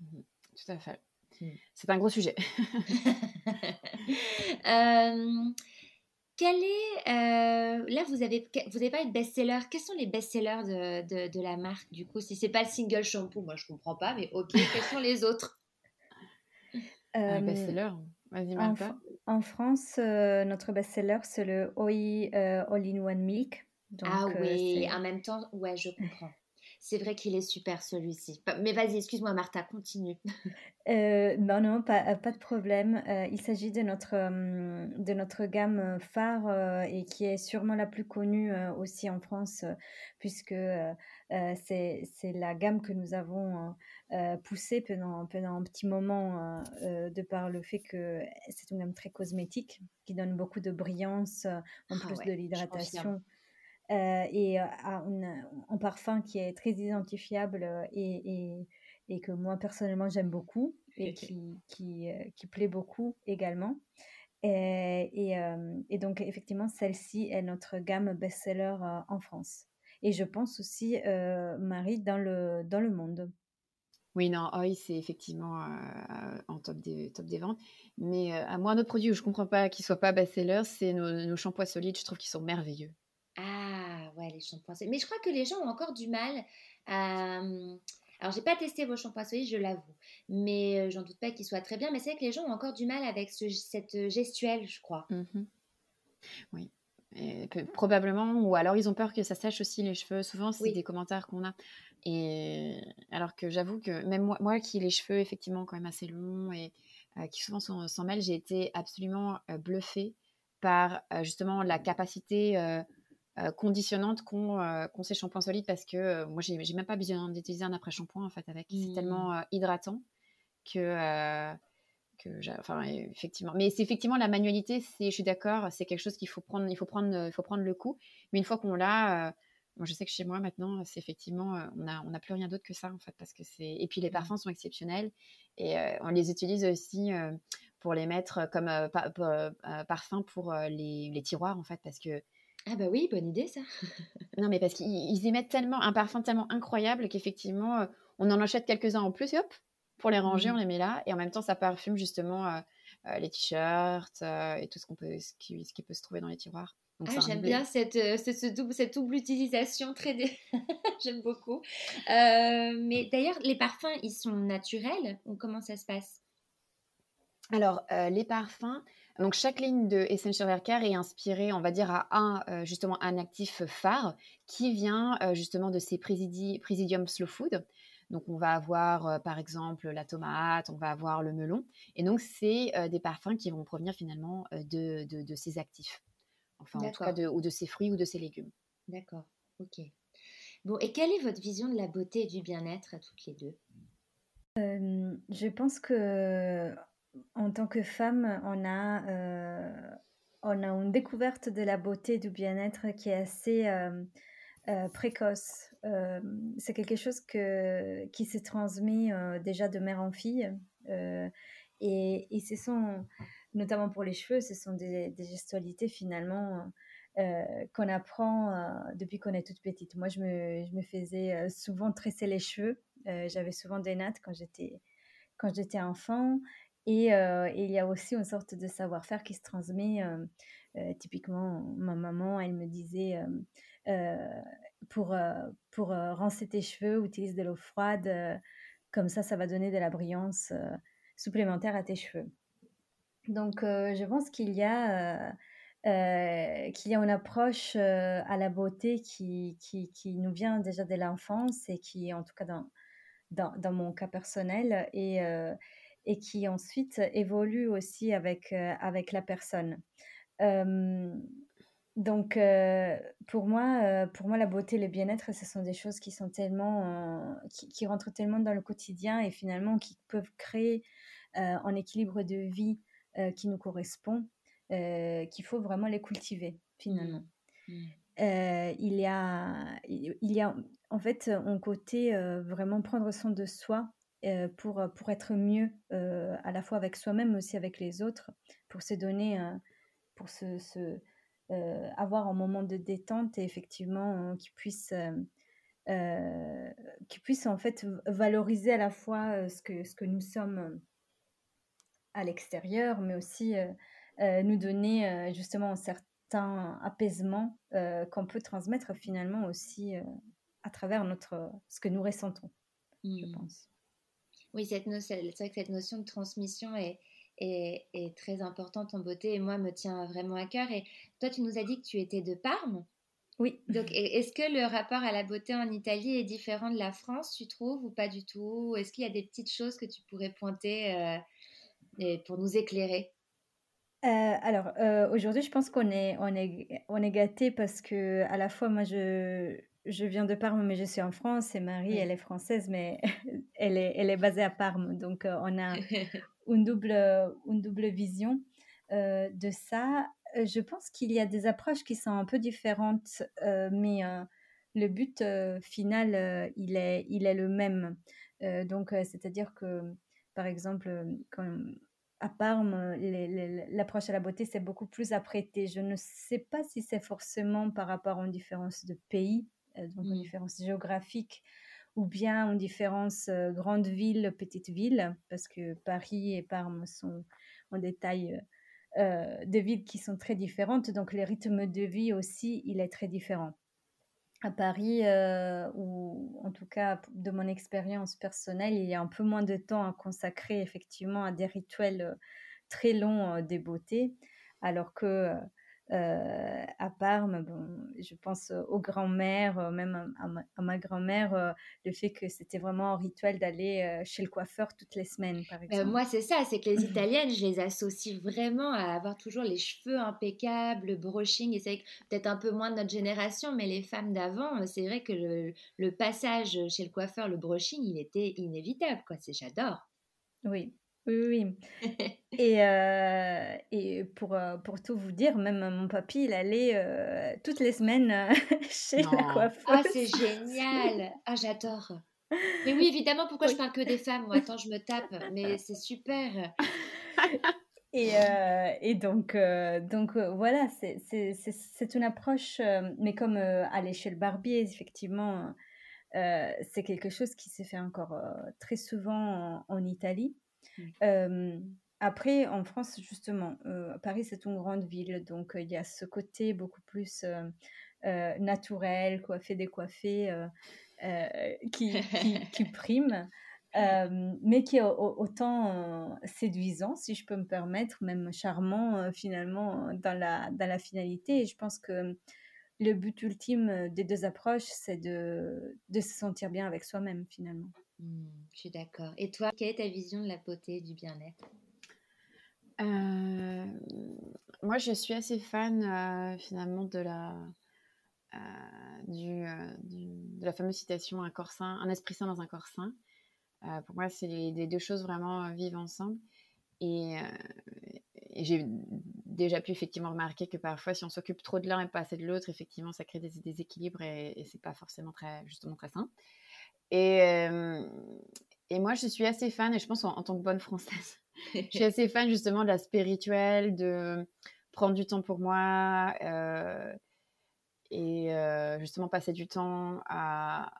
Mmh tout à fait. Mmh. C'est un gros sujet. [LAUGHS] Quel est, euh, là, vous avez, vous avez pas de best-seller. Quels sont les best-sellers de, de, la marque, du coup? Si c'est pas le single shampoo, moi, je comprends pas, mais ok, quels sont les autres? Euh, Best-seller Vas-y, en, en, France, euh, notre best-seller, c'est le OI euh, All-in-One Milk. ah oui, en même temps, ouais, je comprends. C'est vrai qu'il est super celui-ci. Mais vas-y, excuse-moi Martha, continue. Euh, non, non, pas, pas de problème. Euh, il s'agit de notre, euh, de notre gamme phare et qui est sûrement la plus connue aussi en France, puisque c'est, c'est la gamme que nous avons poussée pendant, pendant un petit moment, de par le fait que c'est une gamme très cosmétique, qui donne beaucoup de brillance, en ah plus de l'hydratation. Euh, et euh, a un parfum qui est très identifiable euh, et, et, que moi personnellement j'aime beaucoup et qui, qui, qui, plaît beaucoup également. Et, et, donc effectivement, celle-ci est notre gamme best-seller en France. Et je pense aussi, Marie, dans le, dans le monde. Oui, non, OI, c'est effectivement en top des, top des ventes. Mais à moi, un autre produit où je ne comprends pas qu'il ne soit pas best-seller, c'est nos, nos shampoings solides. Je trouve qu'ils sont merveilleux. Ouais, les shampoings solides. Mais je crois que les gens ont encore du mal à. Hum, alors, j'ai pas testé vos shampoings solides, je l'avoue, mais euh, j'en doute pas qu'ils soient très bien. Mais c'est vrai que les gens ont encore du mal avec cette euh, gestuelle, je crois. Mmh oui, probablement. Ou alors ils ont peur que ça sèche aussi les cheveux. Souvent, c'est des commentaires qu'on a. Et alors que j'avoue que même moi, moi, qui ai les cheveux effectivement quand même assez longs et euh, qui souvent s'en mêlent, j'ai été absolument bluffée par justement la capacité euh, conditionnante euh, qu'ont ces shampoings solides parce que euh, moi, j'ai même pas besoin d'utiliser un après-shampoing en fait avec. C'est mmh. tellement hydratant que. que enfin, effectivement. Mais c'est effectivement la manualité, je suis d'accord, c'est quelque chose qu'il faut prendre, il faut prendre, il faut prendre le coup. Mais une fois qu'on l'a, moi, je sais que chez moi maintenant, c'est effectivement, on n'a on a plus rien d'autre que ça en fait, parce que c'est. Et puis les mmh. parfums sont exceptionnels et on les utilise aussi pour les mettre comme parfum pour les, les, tiroirs en fait, parce que. Ah bah oui, bonne idée ça. [LAUGHS] non mais parce qu'ils émettent tellement un parfum tellement incroyable qu'effectivement, on en achète quelques-uns en plus, et hop, pour les ranger, mmh. on les met là, et en même temps, ça parfume justement les t-shirts et tout ce qu'on peut, ce qui, ce qui peut se trouver dans les tiroirs. Ah, j'aime bien cette, euh, cette, double, cette double utilisation, très [LAUGHS] j'aime beaucoup. Euh, mais d'ailleurs, les parfums, ils sont naturels ou comment ça se passe? Alors, euh, les parfums, donc chaque ligne de Essential Hair Care est inspirée, on va dire, à un, justement, un actif phare qui vient justement de ces Presidium Slow Food. Donc, on va avoir, par exemple, la tomate, on va avoir le melon. Et donc, c'est des parfums qui vont provenir finalement de, de, de ces actifs. Enfin, en tout cas, de, ou de ses fruits ou de ses légumes. D'accord, ok. Bon, et quelle est votre vision de la beauté et du bien-être à toutes les deux? Euh, Je pense que en tant que femme, on a, euh, on a une découverte de la beauté du bien-être qui est assez euh, précoce. c'est quelque chose que, qui se transmet déjà de mère en fille. et, et ce sont notamment pour les cheveux, ce sont des, gestualités finalement euh, qu'on apprend euh, depuis qu'on est toute petite. Moi, je me, je me faisais euh, souvent tresser les cheveux. J'avais souvent des nattes quand j'étais quand j'étais enfant. Et, il y a aussi une sorte de savoir-faire qui se transmet. typiquement, ma maman, elle me disait pour, pour rincer tes cheveux, utilise de l'eau froide. comme ça, ça va donner de la brillance supplémentaire à tes cheveux. Donc, euh, je pense qu'il y a, euh, euh, qu'il y a une approche à la beauté qui, qui, nous vient déjà de l'enfance et qui, en tout cas dans, dans, dans mon cas personnel, et, et qui ensuite évolue aussi avec, avec la personne. donc, pour moi, pour moi, la beauté et le bien-être, ce sont des choses qui sont tellement, qui, qui, rentrent tellement dans le quotidien et finalement qui peuvent créer un équilibre de vie euh, qui nous correspond, euh, qu'il faut vraiment les cultiver finalement. Mmh. Mmh. Euh, il, y a, il y a en fait un côté vraiment prendre soin de soi pour, pour être mieux à la fois avec soi-même mais aussi avec les autres, pour se donner, pour se, se avoir un moment de détente et effectivement qui puisse... qui puisse en fait valoriser à la fois ce, que, ce que nous sommes à l'extérieur, mais aussi euh, euh, nous donner euh, justement un certain apaisement qu'on peut transmettre finalement aussi à travers notre, ce que nous ressentons, je mmh. pense. Oui, cette c'est vrai que cette notion de transmission est, est, est, très importante en beauté et moi me tient vraiment à cœur. Et toi, tu nous as dit que tu étais de Parme. Oui. Donc, est-ce que le rapport à la beauté en Italie est différent de la France, tu trouves, ou pas du tout? Est-ce qu'il y a des petites choses que tu pourrais pointer pour nous éclairer? Euh, alors euh, aujourd'hui, je pense qu'on est on est on est gâté parce que à la fois moi je je viens de Parme mais je suis en France et Marie elle est française mais [LAUGHS] elle est elle est basée à Parme donc euh, on a [LAUGHS] une double une double vision de ça. Je pense qu'il y a des approches qui sont un peu différentes mais le but final il est il est le même. donc c'est-à-dire que par exemple quand à Parme, l'approche à la beauté, c'est beaucoup plus apprêté. Je ne sais pas si c'est forcément par rapport à une différence de pays, euh, donc une mmh. différence géographique, ou bien une différence euh, grande ville, petite ville, parce que Paris et Parme sont en détail euh, des villes qui sont très différentes, donc le rythme de vie aussi, il est très différent. À Paris, euh, ou en tout cas de mon expérience personnelle, il y a un peu moins de temps à consacrer effectivement à des rituels euh, très longs euh, des beautés, alors que euh, à Parme, bon, je pense aux grands-mères, euh, même à, ma, grand-mère, euh, le fait que c'était vraiment un rituel d'aller chez le coiffeur toutes les semaines, par exemple. moi, c'est ça, c'est que les [LAUGHS] Italiennes, je les associe vraiment à avoir toujours les cheveux impeccables, le brushing, et c'est peut-être un peu moins de notre génération, mais les femmes d'avant, c'est vrai que le, le, passage chez le coiffeur, le brushing, il était inévitable, quoi. C'est j'adore. Oui, Oui, oui. [LAUGHS] Et, euh, et pour, euh, pour tout vous dire, même mon papy, il allait euh, toutes les semaines [LAUGHS] chez la coiffeuse. Ah, c'est génial. Ah, j'adore. Mais oui, évidemment, pourquoi je parle que des femmes? Moi, attends, je me tape, mais [LAUGHS] c'est super. Et, et donc, donc voilà, c'est une approche, mais comme aller chez le barbier, effectivement, c'est quelque chose qui s'est fait encore très souvent en Italie. Mmh. après, en France, justement, Paris, c'est une grande ville, donc il y a ce côté beaucoup plus naturel, coiffé, décoiffé, qui, qui, [LAUGHS] prime. mais qui est autant séduisant, si je peux me permettre, même charmant finalement dans la, dans la finalité. Et je pense que le but ultime des deux approches, c'est de, de se sentir bien avec soi-même finalement. Mmh, je suis d'accord. Et toi, quelle est ta vision de la beauté et du bien-être? Euh, Moi, je suis assez fan euh, finalement de la, euh, du, de la fameuse citation un esprit sain dans un corps sain. pour moi, c'est les, deux choses vraiment vivent ensemble. Et, j'ai déjà pu effectivement remarquer que parfois, si on s'occupe trop de l'un et pas assez de l'autre, effectivement, ça crée des déséquilibres et, et c'est pas forcément très, justement très sain. Et, moi, je suis assez fan, et je pense en, tant que bonne française, [LAUGHS] je suis assez fan justement de la spirituelle, de prendre du temps pour moi et justement passer du temps à,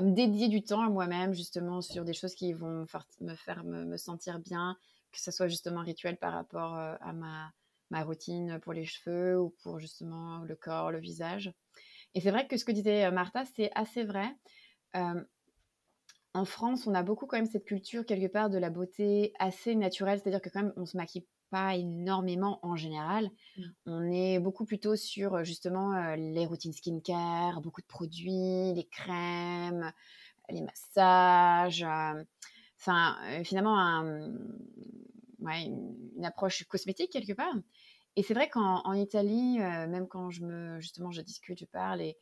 me dédier du temps à moi-même, justement, sur des choses qui vont me faire me, sentir bien, que ce soit justement rituel par rapport à ma routine pour les cheveux ou pour justement le corps, le visage. Et c'est vrai que ce que disait Martha, c'est assez vrai. Euh, en France, on a beaucoup quand même cette culture quelque part de la beauté assez naturelle, c'est-à-dire que quand même on se maquille pas énormément en général. Mmh. On est beaucoup plutôt sur justement euh, les routines skincare, beaucoup de produits, les crèmes, les massages. Euh, enfin, finalement, une, approche cosmétique quelque part. Et c'est vrai qu'en Italie, même quand je me justement je discute, je parle et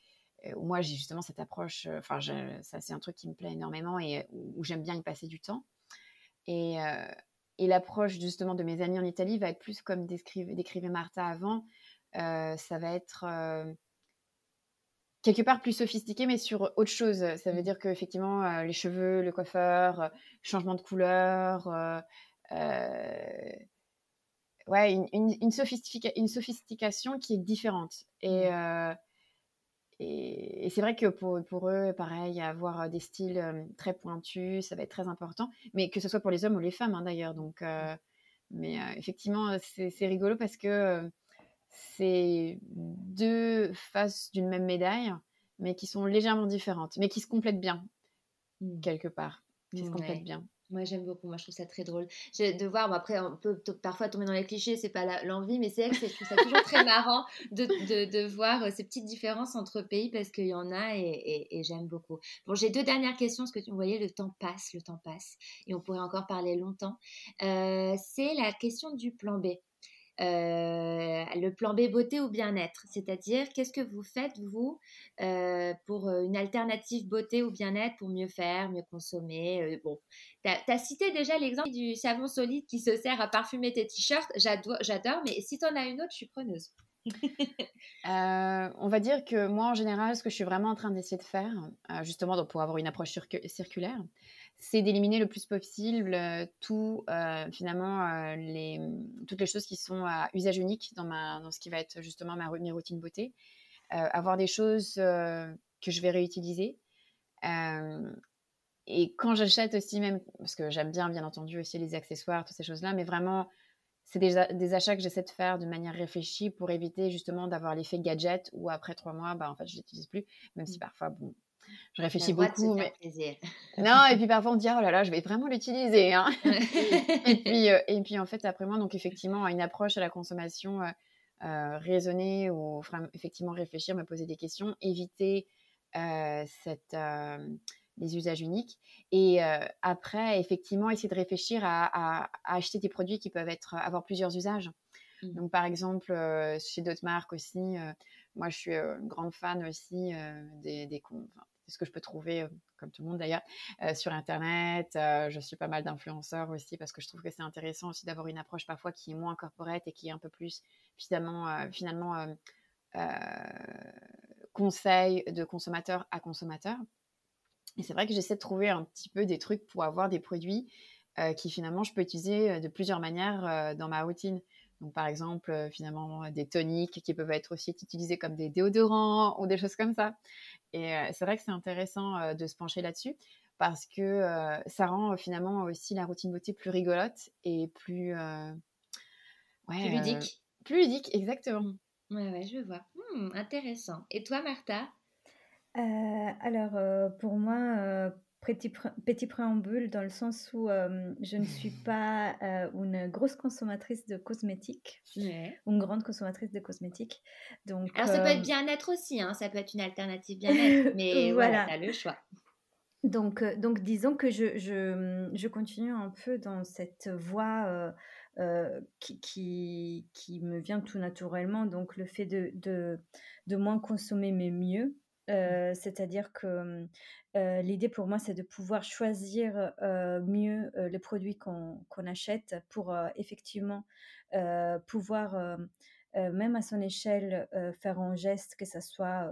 moi j'ai justement cette approche, enfin ça c'est un truc qui me plaît énormément et où j'aime bien y passer du temps. Et, et l'approche justement de mes amis en Italie va être plus comme décrivait Martha avant, ça va être quelque part plus sophistiqué, mais sur autre chose. Ça veut mmh. dire qu'effectivement, les cheveux, le coiffeur, changement de couleur, ouais, une, une, une, sophistication qui est différente. Et, mmh. Et, c'est vrai que pour, pour, eux, pareil, avoir des styles très pointus, ça va être très important. Mais que ce soit pour les hommes ou les femmes, hein, d'ailleurs. Donc, mais effectivement, c'est rigolo parce que c'est deux faces d'une même médaille, mais qui sont légèrement différentes, mais qui se complètent bien, mmh. quelque part. Qui se complètent bien. Moi, j'aime beaucoup. Moi, je trouve ça très drôle. De voir, après, on peut parfois tomber dans les clichés, c'est pas l'envie, mais c'est je trouve ça toujours très [LAUGHS] marrant de, de, de, voir euh, ces petites différences entre pays parce qu'il y en a et, et, j'aime beaucoup. Bon, j'ai deux dernières questions parce que vous voyez, le temps passe, le temps passe et on pourrait encore parler longtemps. Euh, c'est la question du plan B. Euh, le plan B beauté ou bien-être, c'est-à-dire qu'est-ce que vous faites vous euh, pour euh, une alternative beauté ou bien-être pour mieux faire, mieux consommer. bon, tu as, cité déjà l'exemple du savon solide qui se sert à parfumer tes t-shirts, j'adore, mais si tu en as une autre, je suis preneuse. [LAUGHS] on va dire que moi, en général, ce que je suis vraiment en train d'essayer de faire, justement pour avoir une approche circulaire, c'est d'éliminer le plus possible euh, tout, euh, finalement, euh, les, toutes les choses qui sont à usage unique dans, ma, dans ce qui va être justement ma, mes routines beauté. avoir des choses que je vais réutiliser. et quand j'achète aussi, même, parce que j'aime bien, bien entendu, aussi les accessoires, toutes ces choses-là, mais vraiment, c'est des, des, achats que j'essaie de faire de manière réfléchie pour éviter justement d'avoir l'effet gadget où après trois mois, bah, en fait, je l'utilise plus, même si mmh. parfois, bon, je réfléchis beaucoup. Mais... [LAUGHS] non, et puis parfois on dit oh là là, je vais vraiment l'utiliser. Hein. [LAUGHS] et, puis, euh, et puis en fait, après moi, donc effectivement, une approche à la consommation euh, euh raisonnée ou effectivement réfléchir, me poser des questions, éviter euh, cette, les usages uniques. Et après, effectivement, essayer de réfléchir à, acheter des produits qui peuvent être, avoir plusieurs usages. Mmh. Donc par exemple, chez d'autres marques aussi, moi je suis une grande fan aussi des, des, c'est ce que je peux trouver, comme tout le monde d'ailleurs, sur Internet. je suis pas mal d'influenceurs aussi parce que je trouve que c'est intéressant aussi d'avoir une approche parfois qui est moins corporate et qui est un peu plus finalement, finalement conseil de consommateur à consommateur. Et c'est vrai que j'essaie de trouver un petit peu des trucs pour avoir des produits qui finalement je peux utiliser de plusieurs manières dans ma routine. Donc, par exemple, finalement, des toniques qui peuvent être aussi utilisés comme des déodorants ou des choses comme ça. Et c'est vrai que c'est intéressant de se pencher là-dessus parce que ça rend finalement aussi la routine beauté plus rigolote et plus. plus ludique. plus ludique, exactement. Ouais, ouais, je vois. Mmh, intéressant. Et toi, Martha? Alors, pour moi, petit, petit préambule dans le sens où je ne suis pas une grosse consommatrice de cosmétiques, une grande consommatrice de cosmétiques. Donc, Alors ça peut être bien-être aussi, hein, ça peut être une alternative bien-être, [LAUGHS] mais voilà, tu as le choix. Donc, donc disons que je, je, je, continue un peu dans cette voie qui, qui, qui, me vient tout naturellement, donc le fait de, de, de moins consommer mais mieux. Mmh. C'est-à-dire que l'idée pour moi, c'est de pouvoir choisir mieux les produits qu'on achète pour effectivement pouvoir, même à son échelle, faire un geste, que ce soit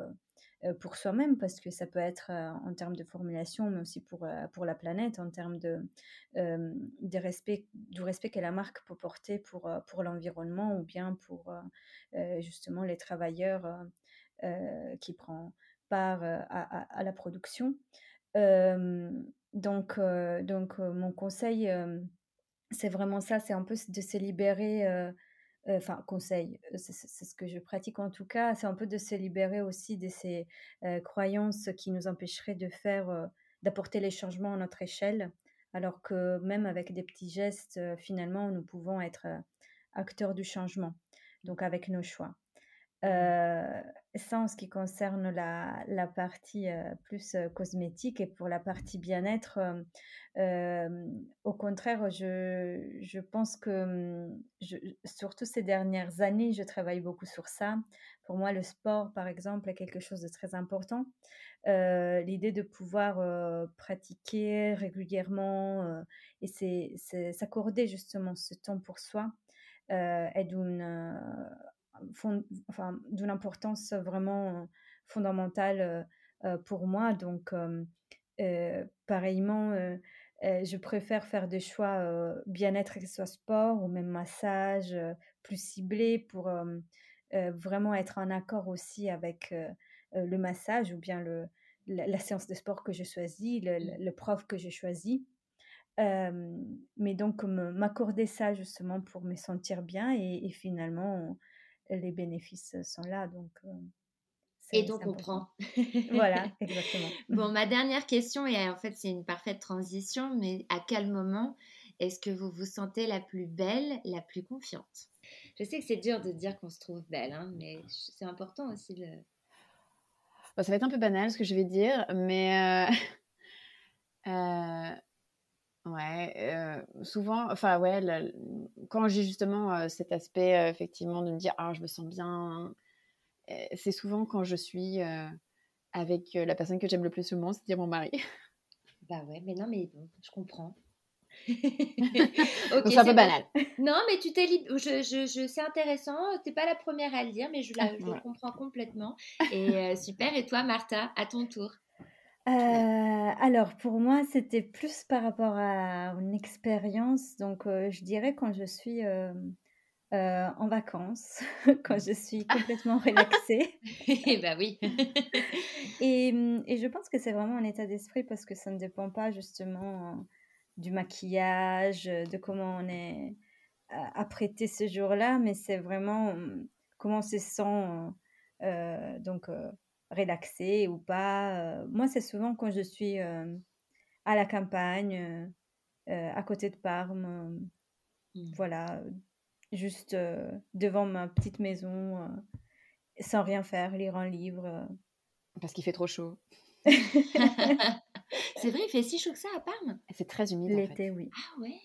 pour soi-même, parce que ça peut être en termes de formulation, mais aussi pour, pour la planète, en termes de, respect, du respect que la marque peut porter pour, l'environnement ou bien pour justement les travailleurs qui à, la production. donc, donc mon conseil, c'est vraiment ça, c'est un peu de se libérer enfin conseil, c'est ce que je pratique en tout cas, c'est un peu de se libérer aussi de ces croyances qui nous empêcheraient de faire, d'apporter les changements à notre échelle, alors que même avec des petits gestes, finalement, nous pouvons être acteurs du changement, donc avec nos choix. Mmh ça, en ce qui concerne la, la partie plus cosmétique et pour la partie bien-être, au contraire, je, je pense que mmh, surtout ces dernières années, je travaille beaucoup sur ça. Pour moi, le sport, par exemple, est quelque chose de très important. L'idée de pouvoir pratiquer régulièrement et s'accorder justement ce temps pour soi est d'une enfin, d'une importance vraiment fondamentale pour moi. Donc, pareillement, je préfère faire des choix bien-être, que ce soit sport ou même massage, plus ciblé pour vraiment être en accord aussi avec le massage ou bien le, la, séance de sport que je choisis, le, mmh. le prof que j'ai choisi. mais donc, m'accorder ça justement pour me sentir bien et, et finalement les bénéfices sont là. Donc, et donc on prend. voilà, [LAUGHS] exactement. Bon, ma dernière question, et en fait c'est une parfaite transition, mais à quel moment est-ce que vous vous sentez la plus belle, la plus confiante? Je sais que c'est dur de dire qu'on se trouve belle, hein, mais c'est important aussi le... ça va être un peu banal ce que je vais dire, mais euh, [LAUGHS] Ouais, euh, souvent, enfin ouais, quand j'ai justement euh, cet aspect euh, effectivement de me dire ah je me sens bien, c'est souvent quand je suis avec la personne que j'aime le plus au monde, c'est-à-dire mon mari. Bah ouais, mais non mais bon, je comprends. [LAUGHS] c'est un peu banal. Non, mais tu t'es je, je, je c'est intéressant. T'es pas la première à le dire, mais je, la, je le comprends complètement. Et super. Et toi, Martha, à ton tour. Euh, alors pour moi, c'était plus par rapport à une expérience. Donc, euh, je dirais quand je suis euh, en vacances, [LAUGHS] quand je suis complètement relaxée. [LAUGHS] Eh bah oui. [LAUGHS] Et, mmh, et je pense que c'est vraiment un état d'esprit parce que ça ne dépend pas justement du maquillage, de comment on est apprêté ce jour-là, mais c'est vraiment mmh, comment on se sent donc relaxée ou pas. moi, c'est souvent quand je suis à la campagne, à côté de Parme, mmh. voilà, juste devant ma petite maison, sans rien faire, lire un livre. Parce qu'il fait trop chaud. [LAUGHS] [LAUGHS] c'est vrai, il fait si chaud que ça à Parme? C'est très humide. L'été, oui. Ah ouais?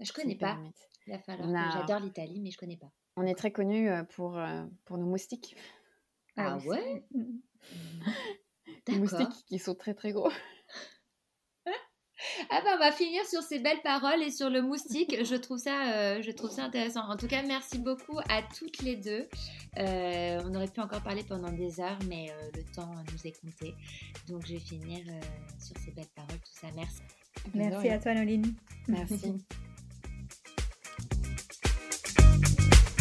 Je connais pas. Il va falloir. J'adore l'Italie, mais je connais pas. On est très connu pour, pour nos moustiques. Ah, ah ouais? mmh. Des moustiques qui sont très très gros. [LAUGHS] Ah ben, on va finir sur ces belles paroles et sur le moustique. Je trouve ça, euh, je trouve ça intéressant. En tout cas, merci beaucoup à toutes les deux. Euh, on aurait pu encore parler pendant des heures, mais euh, le temps nous est compté. Donc, je vais finir sur ces belles paroles. Tout ça, merci. Merci à toi, Noline. Merci. [LAUGHS]